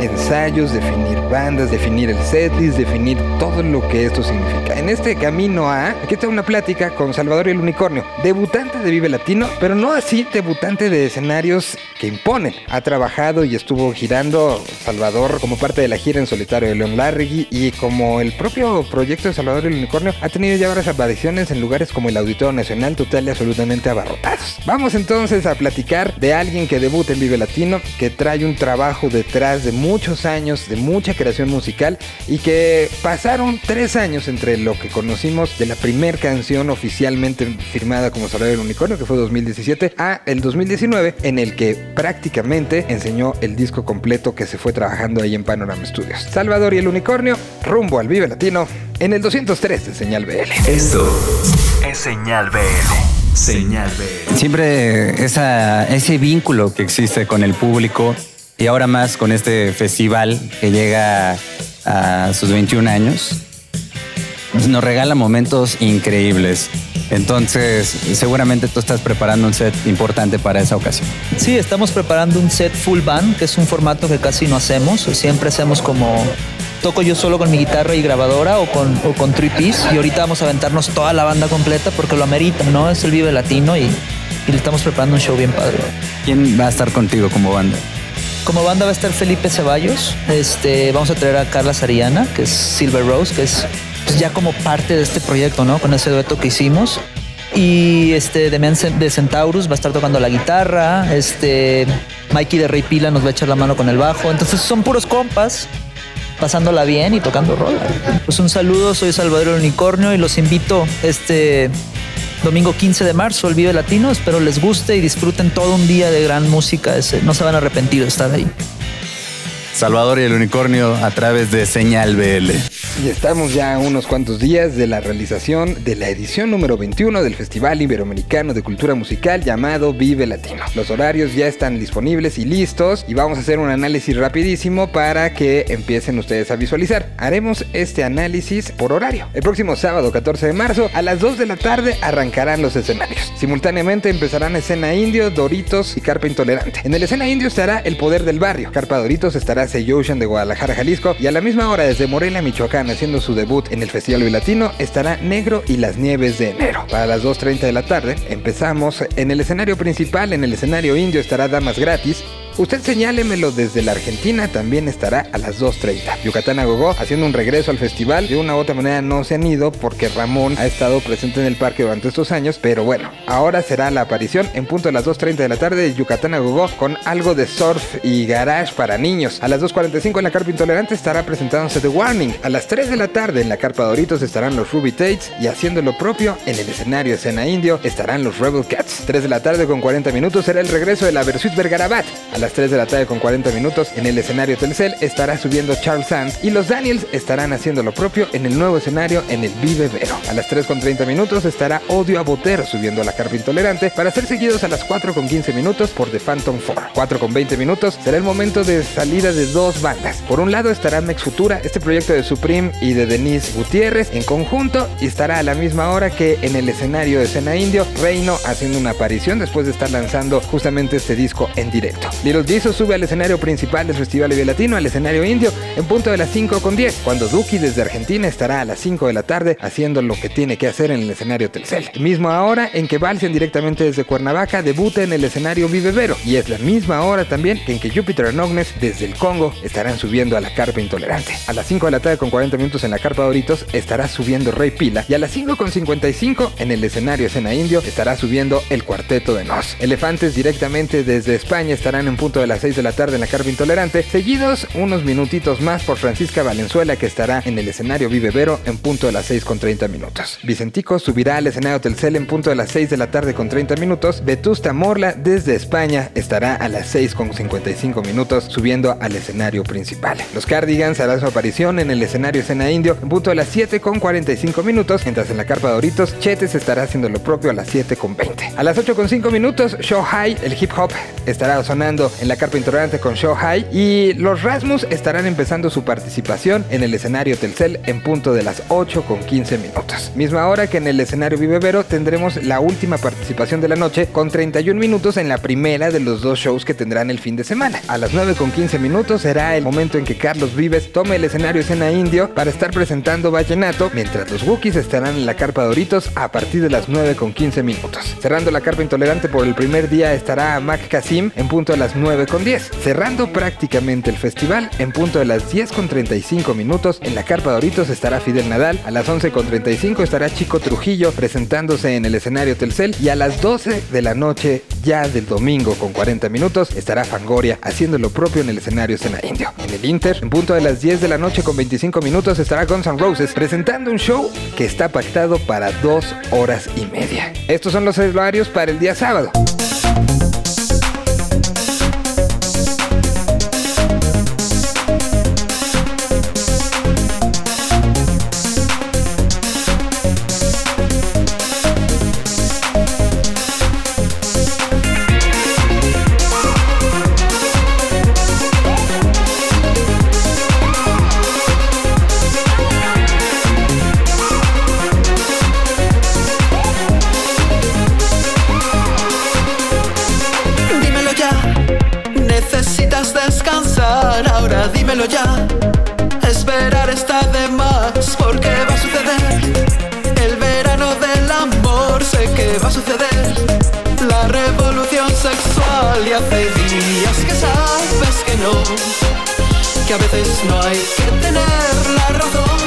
ensayos, definir bandas, definir el setlist, definir todo lo que esto significa. En este camino a, aquí está una plática con Salvador y el Unicornio, debutante de Vive Latino, pero no así debutante de escenarios que imponen. Ha trabajado y estuvo girando Salvador como parte de la gira en solitario de León Larregui y como el propio proyecto de Salvador y el Unicornio ha tenido ya varias apariciones en lugares como el Auditorio Nacional total y absolutamente abarrotados. Vamos entonces a platicar de alguien que debuta en Vive Latino, que trae un trabajo detrás de muchos años de mucha creación musical y que pasaron tres años entre lo que conocimos de la primer canción oficialmente firmada como Salvador y el Unicornio, que fue 2017, a el 2019, en el que prácticamente enseñó el disco completo que se fue trabajando ahí en Panorama Studios. Salvador y el Unicornio, rumbo al Vive Latino, en el 203 de Señal BL. Esto es Señal BL. Señal BL. Siempre esa, ese vínculo que existe con el público y ahora más con este festival que llega a sus 21 años, nos regala momentos increíbles. Entonces, seguramente tú estás preparando un set importante para esa ocasión. Sí, estamos preparando un set full band, que es un formato que casi no hacemos. Siempre hacemos como toco yo solo con mi guitarra y grabadora o con, o con three piece y ahorita vamos a aventarnos toda la banda completa porque lo amerita, ¿no? Es el Vive Latino y, y le estamos preparando un show bien padre. ¿Quién va a estar contigo como banda? Como banda va a estar Felipe Ceballos, este, vamos a traer a Carla Sariana, que es Silver Rose, que es pues, ya como parte de este proyecto, ¿no? Con ese dueto que hicimos. Y este Demian de Centaurus va a estar tocando la guitarra. Este Mikey de Rey Pila nos va a echar la mano con el bajo. Entonces son puros compas, pasándola bien y tocando rola. Pues un saludo, soy Salvador el Unicornio y los invito este domingo 15 de marzo al Vive Latino. Espero les guste y disfruten todo un día de gran música. No se van a arrepentir de estar ahí. Salvador y el Unicornio a través de Señal BL. Y estamos ya unos cuantos días de la realización de la edición número 21 del Festival Iberoamericano de Cultura Musical llamado Vive Latino. Los horarios ya están disponibles y listos y vamos a hacer un análisis rapidísimo para que empiecen ustedes a visualizar. Haremos este análisis por horario. El próximo sábado 14 de marzo a las 2 de la tarde arrancarán los escenarios. Simultáneamente empezarán Escena Indio, Doritos y Carpa Intolerante. En el Escena Indio estará El Poder del Barrio. Carpa Doritos estará De Guadalajara, Jalisco y a la misma hora desde Morelia, Michoacán haciendo su debut en el Festival Bilatino estará Negro y las Nieves de Enero. Para las 2.30 de la tarde empezamos en el escenario principal, en el escenario indio estará Damas Gratis. Usted señálemelo desde la Argentina, también estará a las 2.30. Yucatán Agogó haciendo un regreso al festival. De una u otra manera no se han ido porque Ramón ha estado presente en el parque durante estos años. Pero bueno, ahora será la aparición en punto de las 2.30 de la tarde de Yucatán Agogó con algo de surf y garage para niños. A las 2.45 en la Carpa Intolerante estará presentándose The Warning. A las 3 de la tarde en la Carpa Doritos estarán los Ruby Tates y haciendo lo propio en el escenario escena indio estarán los Rebel Cats. 3 de la tarde con 40 minutos será el regreso de la Versuit Vergarabat. Las 3 de la tarde con 40 minutos en el escenario Telcel estará subiendo Charles Sands y los Daniels estarán haciendo lo propio en el nuevo escenario en el Vive Vero. A las 3 con 30 minutos estará Odio a Botero subiendo a la Carpa Intolerante para ser seguidos a las 4 con 15 minutos por The Phantom 4. 4 con 20 minutos será el momento de salida de dos bandas. Por un lado estará Mex Futura, este proyecto de Supreme y de Denise Gutiérrez en conjunto y estará a la misma hora que en el escenario de Escena Indio, Reino haciendo una aparición después de estar lanzando justamente este disco en directo. Little Jesus sube al escenario principal del Festival Vive Latino, al escenario indio, en punto de las 5 con 10, cuando Duki desde Argentina estará a las 5 de la tarde haciendo lo que tiene que hacer en el escenario Telcel. Mismo hora en que Balsian directamente desde Cuernavaca debuta en el escenario Vive Vero, y es la misma hora también en que Jupiter and desde el Congo estarán subiendo a la Carpa Intolerante. A las 5 de la tarde con 40 minutos en la Carpa Doritos estará subiendo Rey Pila, y a las 5 con 55 en el escenario Escena Indio estará subiendo el Cuarteto de Nos. Elefantes directamente desde España estarán en punto de las 6 de la tarde en la Carpa Intolerante, seguidos unos minutitos más por Francisca Valenzuela que estará en el escenario Vive Vero en punto de las 6 con 30 minutos. Vicentico subirá al escenario Telcel en punto de las 6 de la tarde con 30 minutos. Vetusta Morla desde España estará a las 6 con 55 minutos subiendo al escenario principal. Los Cardigans harán su aparición en el escenario Escena Indio en punto de las 7 con 45 minutos, mientras en la carpa Doritos Chetes estará haciendo lo propio a las 7 con 20. A las 8 con 5 minutos Show High, el hip hop, estará sonando En la carpa intolerante con Show High. Y los Rasmus estarán empezando su participación en el escenario Telcel en punto de las 8 con 15 minutos. Misma hora que en el escenario Vivevero tendremos la última participación de la noche con 31 minutos en la primera de los dos shows que tendrán el fin de semana. A las 9 con 15 minutos será el momento en que Carlos Vives tome el escenario Escena Indio para estar presentando Vallenato, mientras los Wookiees estarán en la carpa Doritos a partir de las 9 con 15 minutos. Cerrando la carpa intolerante por el primer día estará Mac Kasim en punto de las 9 con 10. Cerrando prácticamente el festival en punto de las 10 con 35 minutos en la carpa Doritos estará Fidel Nadal, a las 11 con 35 estará Chico Trujillo presentándose en el escenario Telcel y a las 12 de la noche ya del domingo con 40 minutos estará Fangoria haciendo lo propio en el escenario Escena Indio. En el Inter, en punto de las 10 de la noche con 25 minutos estará Guns N' Roses presentando un show que está pactado para dos horas y media. Estos son los horarios para el día sábado. Que a veces no hay que tener la razón.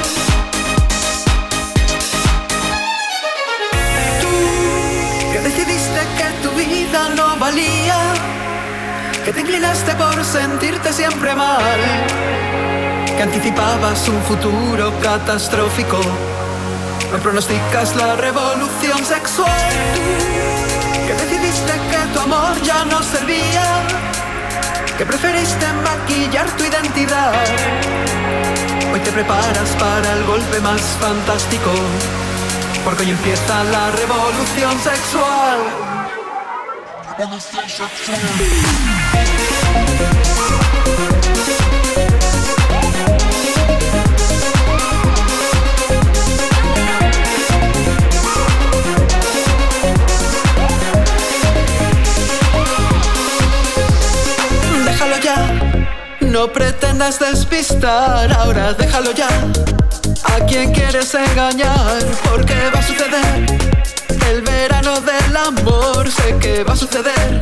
Que decidiste que tu vida no valía Que te inclinaste por sentirte siempre mal Que anticipabas un futuro catastrófico No pronosticas la revolución sexual Que decidiste que tu amor ya no servía Que preferiste maquillar tu identidad Hoy te preparas para el golpe más fantástico porque hoy empieza la revolución sexual. No pretendas despistar, ahora déjalo ya. ¿A quién quieres engañar? Porque va a suceder el verano del amor, sé que va a suceder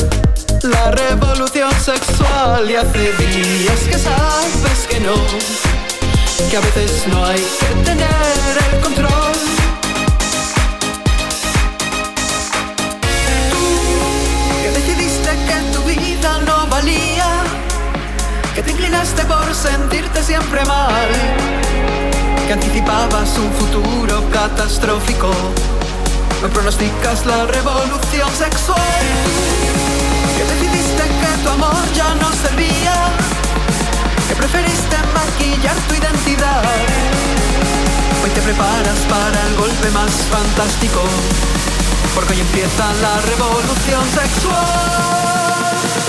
la revolución sexual y hace días que sabes que no, que a veces no hay que tener el control. Tú que decidiste que tu vida no valía, que te inclinaste por sentirte siempre mal que anticipabas un futuro catastrófico. No pronosticas la revolución sexual. Que decidiste que tu amor ya no servía. Que preferiste maquillar tu identidad. Hoy te preparas para el golpe más fantástico. Porque hoy empieza la revolución sexual.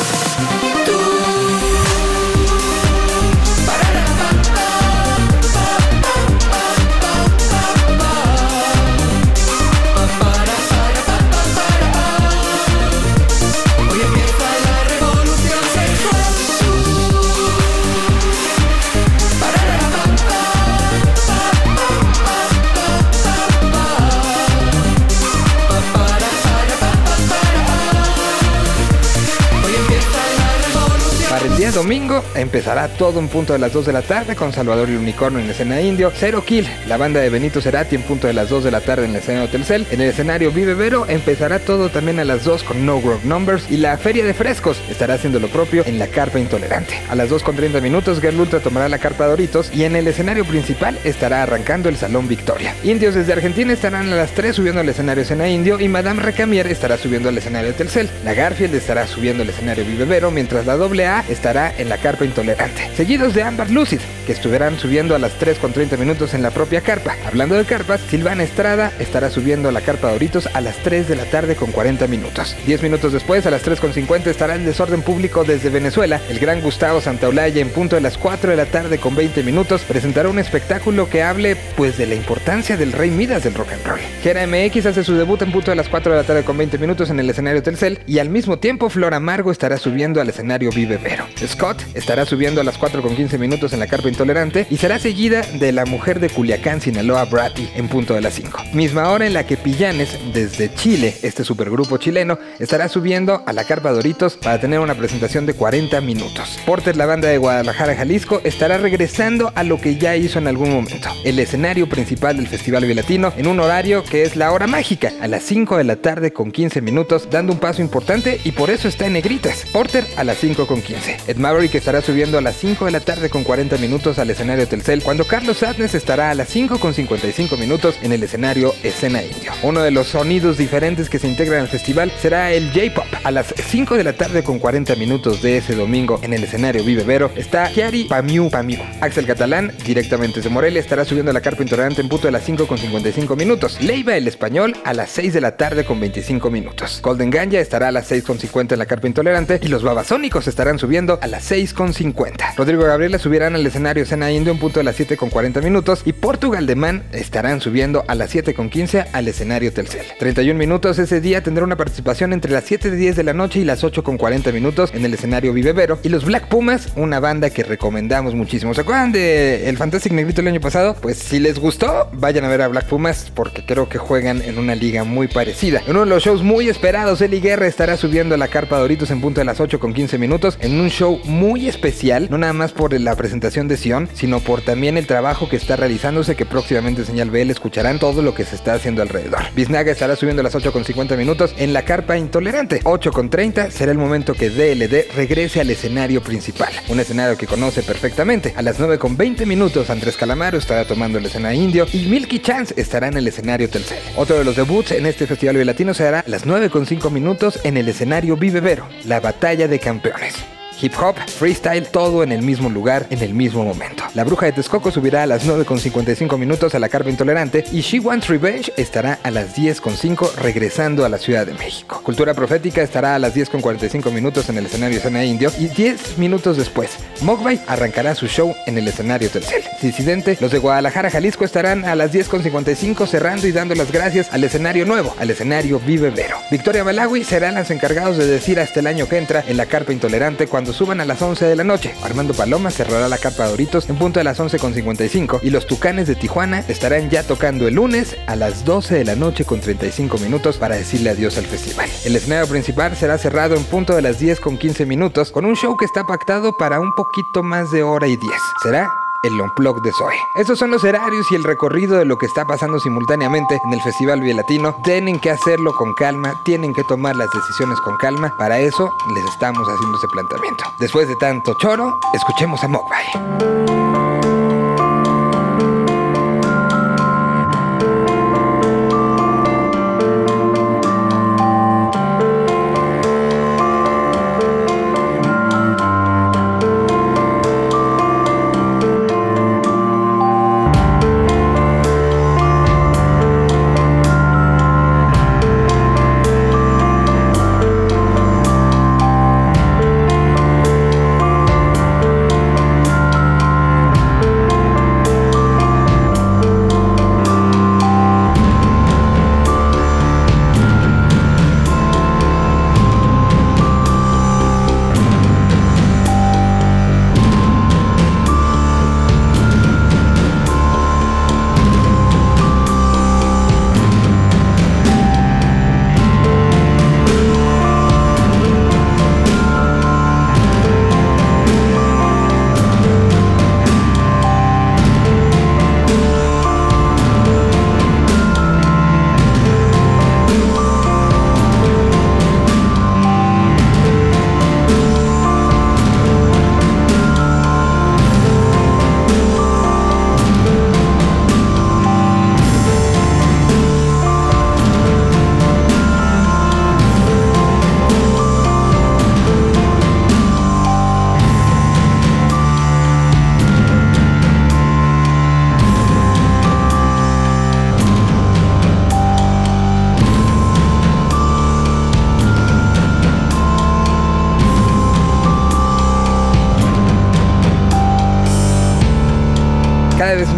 El día domingo empezará todo en punto de las 2 de la tarde con Salvador y el Unicornio en la escena indio, Zero Kill, la banda de Benito Cerati en punto de las 2 de la tarde en la escena Telcel, en el escenario Vive Vero empezará todo también a las 2 con No Grove Numbers y la Feria de Frescos estará haciendo lo propio en la Carpa Intolerante. A las 2 con 30 minutos Girl Ultra tomará la Carpa Doritos y en el escenario principal estará arrancando el Salón Victoria. Indios desde Argentina estarán a las 3 subiendo al escenario escena indio y Madame Recamier estará subiendo al escenario Telcel. La Garfield estará subiendo al escenario Vive Vero mientras la AA estará estará en la carpa Intolerante, seguidos de Amber Lucid, que estuvieran subiendo a las 3 con 30 minutos en la propia carpa. Hablando de carpas, Silvana Estrada estará subiendo a la carpa Doritos a las 3 de la tarde con 40 minutos. 10 minutos después, a las 3 con 50, estará en desorden público desde Venezuela. El gran Gustavo Santaolalla, en punto de las 4 de la tarde con 20 minutos, presentará un espectáculo que hable pues de la importancia del rey Midas del rock and roll. Gera MX hace su debut en punto de las 4 de la tarde con 20 minutos en el escenario Telcel y al mismo tiempo Flor Amargo estará subiendo al escenario Vive Vero. Scott estará subiendo a las 4 con 15 minutos en la carpa Intolerante y será seguida de la mujer de Culiacán, Sinaloa, Bratty, en punto de las 5. Misma hora en la que Pillanes, desde Chile, este supergrupo chileno, estará subiendo a la carpa Doritos para tener una presentación de 40 minutos. Porter, la banda de Guadalajara, Jalisco, estará regresando a lo que ya hizo en algún momento, el escenario principal del Festival Vilatino en un horario que es la hora mágica, a las 5 de la tarde con 15 minutos, dando un paso importante y por eso está en negritas. Porter a las 5 con 15. Ed Maverick estará subiendo a las 5 de la tarde con 40 minutos al escenario Telcel, cuando Carlos Sadness estará a las 5 con 55 minutos en el escenario Escena Indio. Uno de los sonidos diferentes que se integran al festival será el J-Pop. A las 5 de la tarde con 40 minutos de ese domingo en el escenario Vive Vero está Kiari Pamiu Pamiu. Axel Catalán, directamente desde Morelia, estará subiendo a la carpa intolerante en punto de las 5 con 55 minutos. Leiva el español a las 6 de la tarde con 25 minutos. Golden Ganja estará a las 6 con 50 en la carpa intolerante y los babasónicos estarán subiendo a las 6 con 50. Rodrigo Gabriela subirán al escenario Escena Indio en punto de las 7 con 40 minutos y Portugal de Man estarán subiendo a las 7 con 15 al escenario Telcel. 31 minutos ese día tendrá una participación entre las 7 de 10 de la noche y las 8 con 40 minutos en el escenario Vivevero y los Black Pumas, una banda que recomendamos muchísimo. ¿Se acuerdan de el Fantastic Negrito el año pasado? Pues si les gustó, vayan a ver a Black Pumas porque creo que juegan en una liga muy parecida. En uno de los shows muy esperados, Eli Guerra estará subiendo a la carpa Doritos en punto de las 8 con 15 minutos en un show muy especial, no nada más por la presentación de Sion, sino por también el trabajo que está realizándose que próximamente en Señal BL escucharán todo lo que se está haciendo alrededor. Biznaga estará subiendo a las 8 con 50 minutos en la carpa Intolerante. 8 con 30 será el momento que DLD regrese al escenario principal, un escenario que conoce perfectamente. A las 9 con 20 minutos Andrés Calamaro estará tomando el escenario indio y Milky Chance estará en el escenario Telcel. Otro de los debuts en este festival latino será a las 9 con 5 minutos en el escenario Vive Vero, la batalla de campeones. Hip hop, freestyle, todo en el mismo lugar, en el mismo momento. La bruja de Texcoco subirá a las 9.55 minutos a la carpa intolerante y She Wants Revenge estará a las 10.5 regresando a la Ciudad de México. Cultura Profética estará a las 10.45 minutos en el escenario Escena Indio y 10 minutos después, Mogbay arrancará su show en el escenario Telcel. Disidente, los de Guadalajara, Jalisco estarán a las 10.55 cerrando y dando las gracias al escenario nuevo, al escenario Vive Vero. Victoria Malawi serán los encargados de decir hasta el año que entra en la carpa intolerante cuando suban a las 11 de la noche. Armando Paloma cerrará la carpa Doritos en punto de las 11.55 y los Tucanes de Tijuana estarán ya tocando el lunes a las 12 de la noche con 35 minutos para decirle adiós al festival. El escenario principal será cerrado en punto de las 10 con 15 minutos con un show que está pactado para un poquito más de hora y 10. Será el Unplug de Zoe. Estos son los horarios y el recorrido de lo que está pasando simultáneamente en el Festival Latino. Tienen que hacerlo con calma, tienen que tomar las decisiones con calma. Para eso les estamos haciendo ese planteamiento. Después de tanto choro, escuchemos a Mogbay.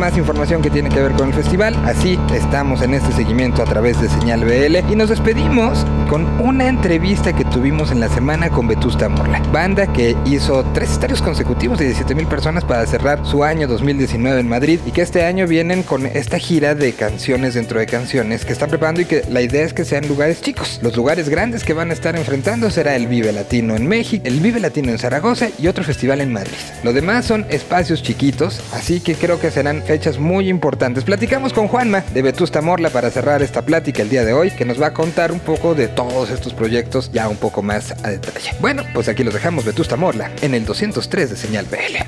Más información que tiene que ver con el festival. Así estamos en este seguimiento a través de Señal BL y nos despedimos con una entrevista que tuvimos en la semana con Vetusta Morla, banda que hizo tres estadios consecutivos de 17 mil personas para cerrar su año 2019 en Madrid y que este año vienen con esta gira de canciones dentro de canciones que están preparando y que la idea es que sean lugares chicos. Los lugares grandes que van a estar enfrentando será el Vive Latino en México, el Vive Latino en Zaragoza y otro festival en Madrid. Lo demás son espacios chiquitos, así que creo que serán fechas muy importantes. Platicamos con Juanma de Vetusta Morla para cerrar esta plática el día de hoy, que nos va a contar un poco de todos estos proyectos ya un poco más a detalle. Bueno, pues aquí los dejamos Vetusta Morla en el 203 de Señal BL.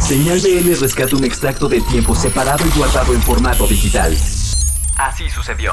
Señal BL rescata un extracto de tiempo separado y guardado en formato digital. Así sucedió.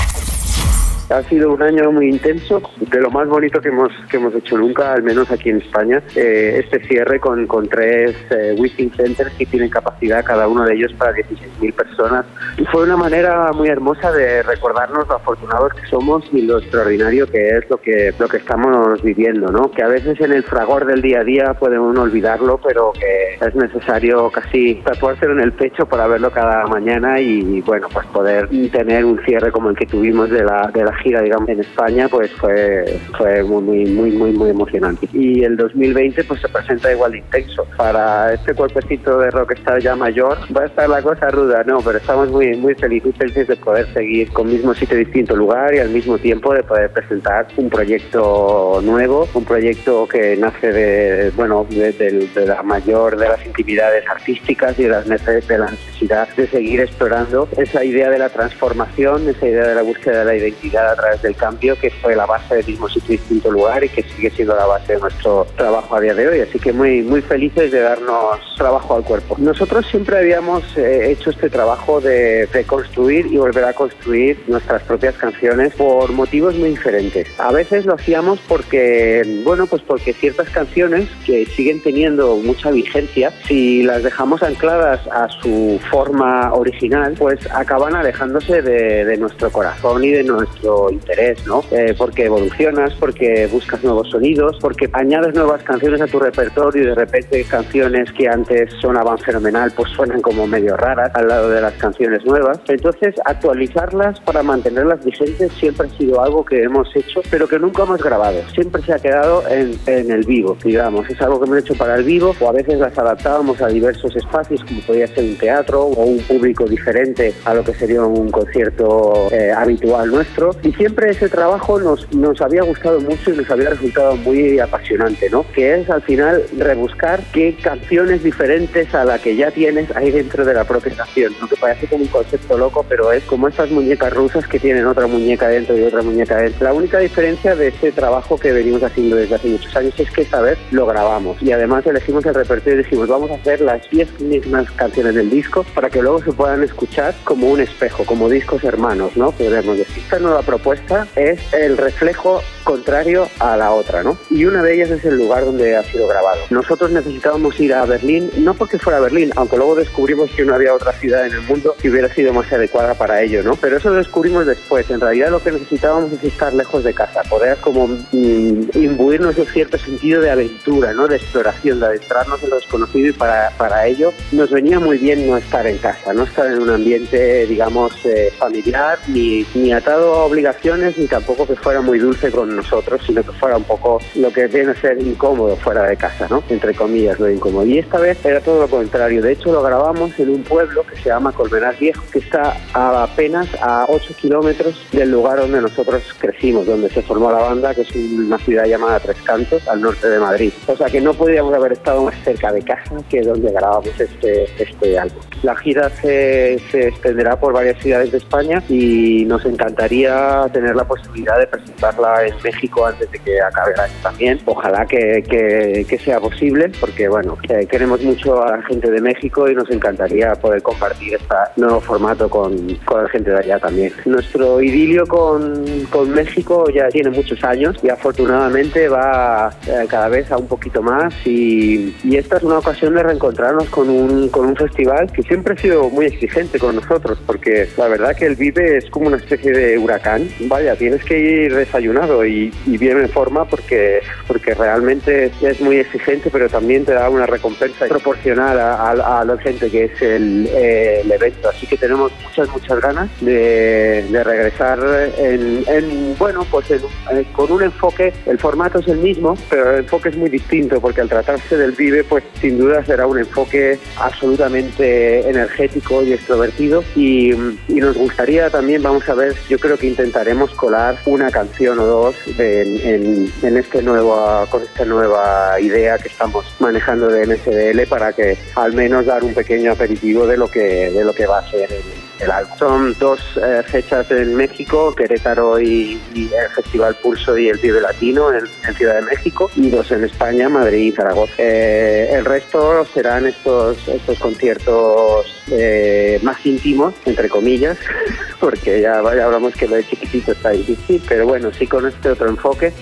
Ha sido un año muy intenso, de lo más bonito que hemos que hemos hecho nunca, al menos aquí en España. Eh, este cierre con, con tres eh, Wishing Centers que tienen capacidad cada uno de ellos para 16.000 personas. Y fue una manera muy hermosa de recordarnos lo afortunados que somos y lo extraordinario que es lo que lo que estamos viviendo, ¿no? Que a veces en el fragor del día a día puede uno olvidarlo, pero que es necesario casi tatuárselo en el pecho para verlo cada mañana y bueno, pues poder tener un cierre como el que tuvimos de la, de la gira, digamos, en España, pues fue, fue muy, muy, muy, muy, emocionante. Y el 2020 pues se presenta igual de intenso. Para este cuerpecito de rockstar ya mayor va a estar la cosa ruda, no, pero estamos muy, muy felices de poder seguir con mismo sitio, distinto lugar y al mismo tiempo de poder presentar un proyecto nuevo, un proyecto que nace de, bueno, de, de- de la mayor de las intimidades artísticas y de, las de la necesidad de seguir explorando esa idea de la transformación, esa idea de la búsqueda de la identidad a través del cambio, que fue la base del mismo sitio, distinto lugar y que sigue siendo la base de nuestro trabajo a día de hoy. Así que muy, muy felices de darnos trabajo al cuerpo. Nosotros siempre habíamos eh, hecho este trabajo de, de construir y volver a construir nuestras propias canciones por motivos muy diferentes. A veces lo hacíamos porque, bueno, pues porque ciertas canciones que siguen teniendo mucha vigencia, si las dejamos ancladas a su forma original, pues acaban alejándose de nuestro corazón y de nuestro interés, ¿no? Eh, porque evolucionas, porque buscas nuevos sonidos, porque añades nuevas canciones a tu repertorio y de repente canciones que antes sonaban fenomenal, pues suenan como medio raras al lado de las canciones nuevas. Entonces, actualizarlas para mantenerlas vigentes siempre ha sido algo que hemos hecho, pero que nunca hemos grabado. Siempre se ha quedado en, en el vivo, digamos. Es algo que hemos hecho para el vivo o a veces las adaptábamos a diversos espacios, como podría ser un teatro o un público diferente a lo que sería un concierto eh, habitual nuestro. Siempre ese trabajo nos, nos había gustado mucho y nos había resultado muy apasionante, ¿no? Que es al final rebuscar qué canciones diferentes a la que ya tienes hay dentro de la propia canción. ¿no? Que parece como un concepto loco, pero es como estas muñecas rusas que tienen otra muñeca dentro y otra muñeca dentro. La única diferencia de este trabajo que venimos haciendo desde hace muchos años es que esta vez lo grabamos y además elegimos el repertorio y dijimos vamos a hacer las 10 mismas canciones del disco para que luego se puedan escuchar como un espejo, como discos hermanos, ¿no? Podríamos decir. Esta nueva propuesta es el reflejo contrario a la otra, ¿no? Y una de ellas es el lugar donde ha sido grabado. Nosotros necesitábamos ir a Berlín, no porque fuera Berlín, aunque luego descubrimos que no había otra ciudad en el mundo que hubiera sido más adecuada para ello, ¿no? Pero eso lo descubrimos después. En realidad lo que necesitábamos es estar lejos de casa, poder como mm, imbuirnos de cierto sentido de aventura, ¿no? De exploración, de adentrarnos en lo desconocido y para, para ello nos venía muy bien no estar en casa, no estar en un ambiente, digamos, eh, familiar, ni, ni atado a obligaciones, ni tampoco que fuera muy dulce con nosotros, sino que fuera un poco lo que viene a ser incómodo fuera de casa, ¿no? Entre comillas, lo incómodo. Y esta vez era todo lo contrario. De hecho, lo grabamos en un pueblo que se llama Colmenar Viejo, que está a apenas a 8 kilómetros del lugar donde nosotros crecimos, donde se formó la banda, que es una ciudad llamada Tres Cantos, al norte de Madrid. O sea que no podríamos haber estado más cerca de casa que donde grabamos este, este álbum. La gira se, se extenderá por varias ciudades de España y nos encantaría tener la posibilidad de presentarla en México antes de que acabe el año también. Ojalá que, que- que sea posible, porque bueno, eh, queremos mucho a la gente de México y nos encantaría poder compartir este nuevo formato con, con la gente de allá también. Nuestro idilio con, con México ya tiene muchos años y afortunadamente va eh, cada vez a un poquito más y, y esta es una ocasión de reencontrarnos con un, con un festival que siempre ha sido muy exigente con nosotros porque la verdad que el Vive es como una especie de huracán. Vaya, tienes que ir desayunado y, bien en forma porque, porque realmente es muy exigente, pero también te da una recompensa proporcional a, a- a la gente que es el, eh, el evento. Así que tenemos muchas, muchas ganas de, de regresar en, en, bueno, pues en- eh, con un enfoque, el formato es el mismo, pero el enfoque es muy distinto porque al tratarse del Vive, pues sin duda será un enfoque absolutamente energético y extrovertido. Y, y nos gustaría también, vamos a ver, yo creo que intentaremos colar una canción o dos de- en, en este nuevo, con esta nueva idea que estamos manejando de NSDL para que al menos dar un pequeño aperitivo de lo que, de lo que va a ser el, Son dos eh, fechas en México, Querétaro y, y el Festival Pulso y el Vive Latino en, en Ciudad de México, y dos en España, Madrid y Zaragoza. Eh, el resto serán estos, estos conciertos eh, más íntimos, entre comillas, porque ya, ya hablamos que lo de chiquitito está difícil, pero bueno, sí con este otro enfoque.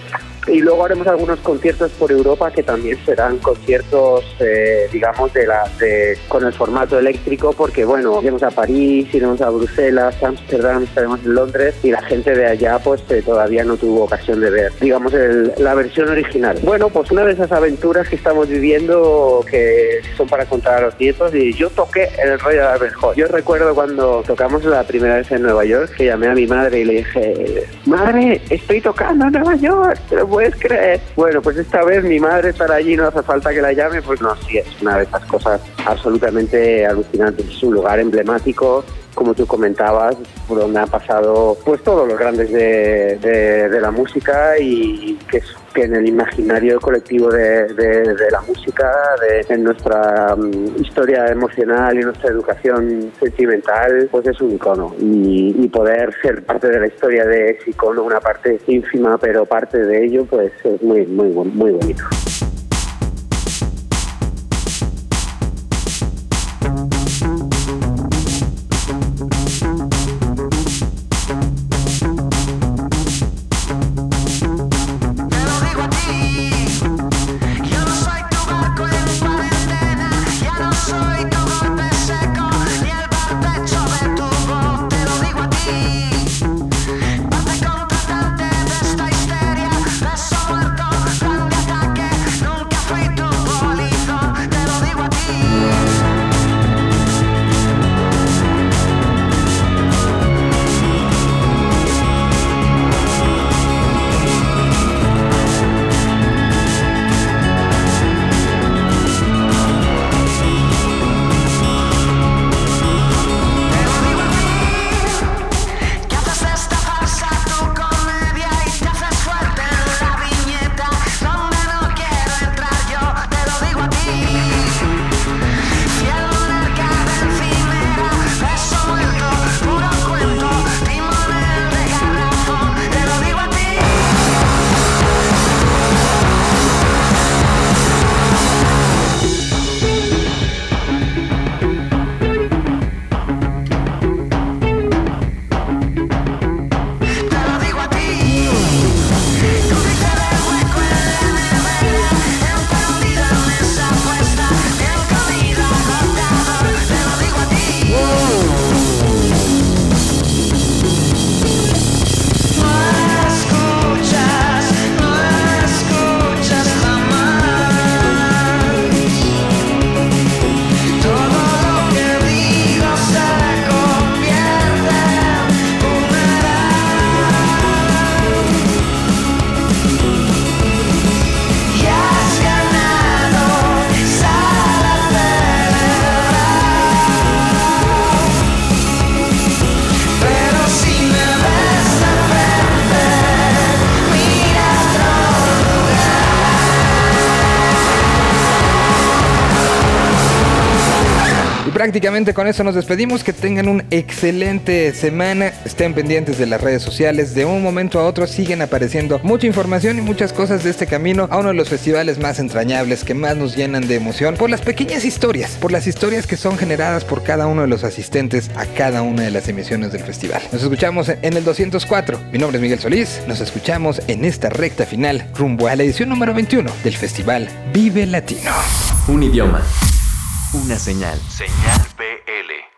Y luego haremos algunos conciertos por Europa que también serán conciertos, eh, digamos, de la, de, con el formato eléctrico, porque bueno, iremos a París, iremos a Bruselas, Ámsterdam, estaremos en Londres y la gente de allá pues eh, todavía no tuvo ocasión de ver, digamos, la versión original. Bueno, pues una de esas aventuras que estamos viviendo que son para contar a los nietos y yo toqué el Royal Albert Hall. Yo recuerdo cuando tocamos la primera vez en Nueva York que llamé a mi madre y le dije, madre, estoy tocando en Nueva York, ¿te lo puedes creer? Bueno, pues esta vez mi madre estará allí, no hace falta que la llame, pues no, sí, es una de esas cosas absolutamente alucinantes. Es un lugar emblemático, como tú comentabas, por donde han pasado pues todos los grandes de, la música y que, que en el imaginario colectivo de, la música, en nuestra mm, historia emocional y nuestra educación sentimental, pues es un icono. Y, y poder ser parte de la historia de ese icono, una parte ínfima, pero parte de ello, pues es muy, muy, muy bonito. Prácticamente con eso nos despedimos. Que tengan una excelente semana. Estén pendientes de las redes sociales. De un momento a otro siguen apareciendo mucha información y muchas cosas de este camino a uno de los festivales más entrañables que más nos llenan de emoción por las pequeñas historias, por las historias que son generadas por cada uno de los asistentes a cada una de las emisiones del festival. Nos escuchamos en el 204. Mi nombre es Miguel Solís. Nos escuchamos en esta recta final rumbo a la edición número 21 del festival Vive Latino. Un idioma. Una señal. Señal BL.